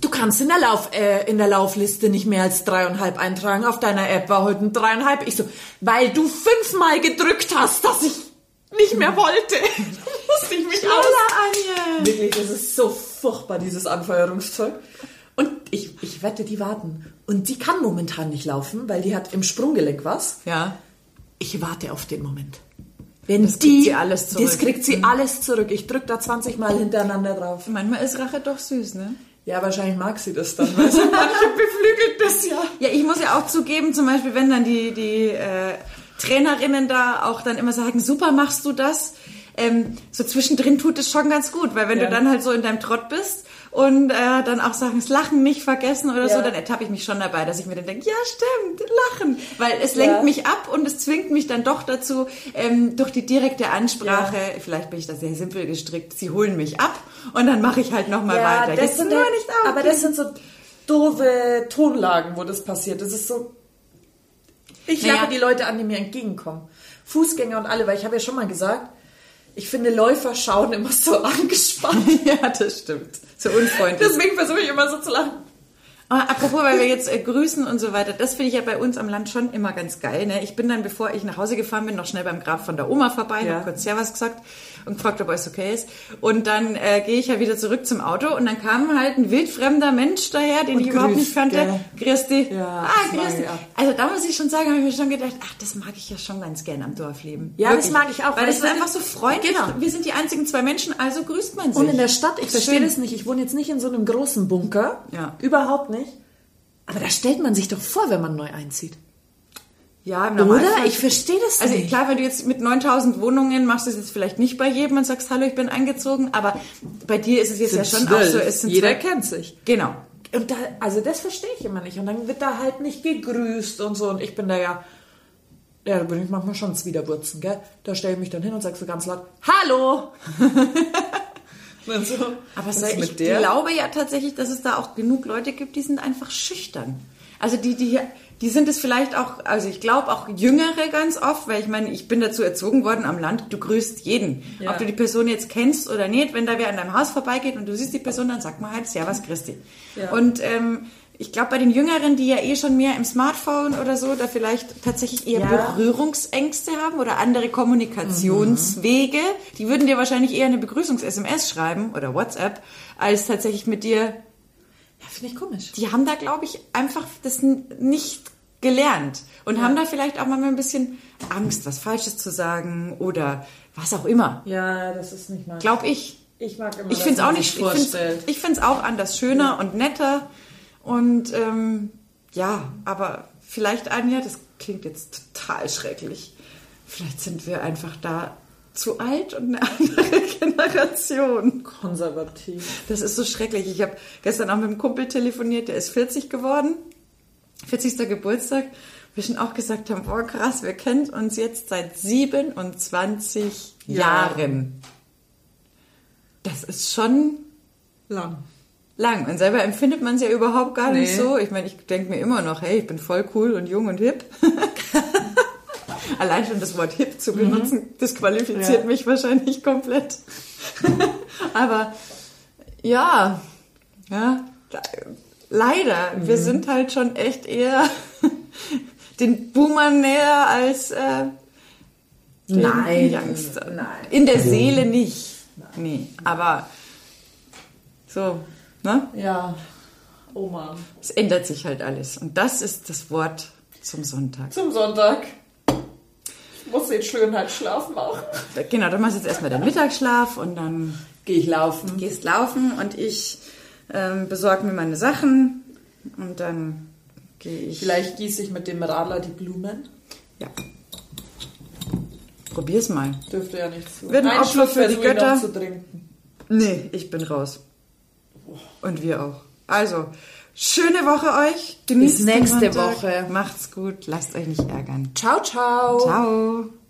du kannst in der, Lauf, äh, in der Laufliste nicht mehr als dreieinhalb eintragen. Auf deiner App war heute ein dreieinhalb. Ich so, weil du fünfmal gedrückt hast, dass ich nicht mehr wollte. Da musste ich mich aus. Anja! Wirklich, das ist so furchtbar, dieses Anfeuerungszeug. Und ich, ich wette, die warten. Und die kann momentan nicht laufen, weil die hat im Sprunggelenk was. Ja. Ich warte auf den Moment. Wenn Das kriegt die, sie alles zurück. Mhm. Das kriegt sie alles zurück. Ich drück da 20 Mal hintereinander drauf. Manchmal ist Rache doch süß, ne? Ja, wahrscheinlich mag sie das dann. Weil sie manche beflügelt das ja. Ja, ich muss ja auch zugeben, zum Beispiel, wenn dann die, die äh, Trainerinnen da auch dann immer sagen, super machst du das, ähm, so zwischendrin tut es schon ganz gut, weil wenn Ja. du dann halt so in deinem Trott bist und äh, dann auch sagen, das Lachen nicht vergessen oder so, Ja. dann ertappe ich mich schon dabei, dass ich mir dann denke, ja stimmt, Lachen, weil es lenkt Ja. mich ab und es zwingt mich dann doch dazu, ähm, durch die direkte Ansprache, vielleicht bin ich da sehr simpel gestrickt, sie holen mich ab und dann mache ich halt nochmal weiter. das sind nur halt- nicht auf. aber das sind so doofe Tonlagen, wo das passiert. Das ist so. Ich Naja. lache die Leute an, die mir entgegenkommen. Fußgänger und alle, weil ich habe ja schon mal gesagt, ich finde Läufer schauen immer so angespannt. ja, das stimmt. So unfreundlich. Deswegen versuche ich immer so zu lachen. Ah, Apropos, weil wir jetzt äh, grüßen und so weiter, das finde ich ja bei uns am Land schon immer ganz geil. Ne? Ich bin dann, bevor ich nach Hause gefahren bin, noch schnell beim Grab von der Oma vorbei, Ja. hab kurz Servus gesagt und gefragt, ob alles okay ist. Und dann äh, gehe ich ja wieder zurück zum Auto und dann kam halt ein wildfremder Mensch daher, den Und ich überhaupt grüßt, nicht kannte. Grüß dich. Ja, ah, ich auch. Also da muss ich schon sagen, habe ich mir schon gedacht, ach, das mag ich ja schon ganz gern am Dorfleben. Ja, das mag ich auch, Weil weil das ich ist einfach so freundlich. Genau. Wir sind die einzigen zwei Menschen, also grüßt man sich. Und in der Stadt, ich verstehe das nicht. Ich wohne jetzt nicht in so einem großen Bunker. Ja. Überhaupt nicht. Aber da stellt man sich doch vor, wenn man neu einzieht. Ja, im Oder? Normalfall- Ich verstehe das Also nicht. klar, wenn du jetzt mit 9000 Wohnungen machst, du es jetzt vielleicht nicht bei jedem und sagst, hallo, ich bin eingezogen, aber bei dir ist es jetzt ja schon auch so, es sind Jeder zwei- kennt sich. Genau. Und da, also das verstehe ich immer nicht. Und dann wird da halt nicht gegrüßt und so. Und ich bin da ja, ja, da bin ich manchmal schon Zwiderwurzen, gell? Da stelle ich mich dann hin und sage so ganz laut, Hallo! und so. Aber so, ist ich glaube ja tatsächlich, dass es da auch genug Leute gibt, die sind einfach schüchtern. Also die, die hier, die sind es vielleicht auch, also ich glaube auch Jüngere ganz oft, weil ich meine, ich bin dazu erzogen worden am Land, du grüßt jeden. Ja. Ob du die Person jetzt kennst oder nicht, wenn da wer an deinem Haus vorbeigeht und du siehst die Person, dann sagt man halt Servus Christi. Ja. Und ähm, ich glaube, bei den Jüngeren, die ja eh schon mehr im Smartphone oder so, da vielleicht tatsächlich eher Ja. Berührungsängste haben oder andere Kommunikationswege, die würden dir wahrscheinlich eher eine Begrüßungs-SMS schreiben oder WhatsApp, als tatsächlich mit dir Ja, finde ich komisch. die haben da, glaube ich, einfach das nicht gelernt und haben da vielleicht auch mal ein bisschen Angst, was Falsches zu sagen oder was auch immer. Ja, das ist nicht mal. Glaube ich. ich mag immer, Ich finde es auch nicht. Ich finde vorstellt. ich find's auch anders schöner und netter und ähm, ja, aber vielleicht Anja, das klingt jetzt total schrecklich. Vielleicht sind wir einfach da zu alt und eine andere Generation. konservativ. Das ist so schrecklich. Ich habe gestern auch mit einem Kumpel telefoniert, der ist 40 geworden. 40. Geburtstag. Wir schon auch gesagt haben, boah krass, wir kennen uns jetzt seit 27 Ja. Jahren. Das ist schon Lang. lang. Und selber empfindet man es ja überhaupt gar nicht Nee. so. Ich meine, ich denke mir immer noch, hey, ich bin voll cool und jung und hip. Allein schon das Wort hip zu benutzen, disqualifiziert Ja. mich wahrscheinlich komplett. Aber ja, ja, le- leider, wir sind halt schon echt eher den Boomern näher als äh, den Nein, Youngstern. nein. In der Seele nicht. Nee, aber so, ne? Ja. Oh Mann. Es ändert sich halt alles. Und das ist das Wort zum Sonntag. Zum Sonntag. Ich muss den Schönheitsschlaf machen. Genau, du machst jetzt erstmal den Mittagsschlaf und dann Gehe ich laufen. gehst laufen und ich ähm, besorge mir meine Sachen und dann gehe ich. Vielleicht gieße ich mit dem Radler die Blumen. Ja. Probier's mal. Dürfte ja nicht zu. Wird ein Opfer Schluck für die Götter. Zu trinken. Nee, ich bin raus. Und wir auch. Also, schöne Woche euch. Genießt Bis nächste. Woche. Macht's gut. Lasst euch nicht ärgern. Ciao, ciao. Ciao.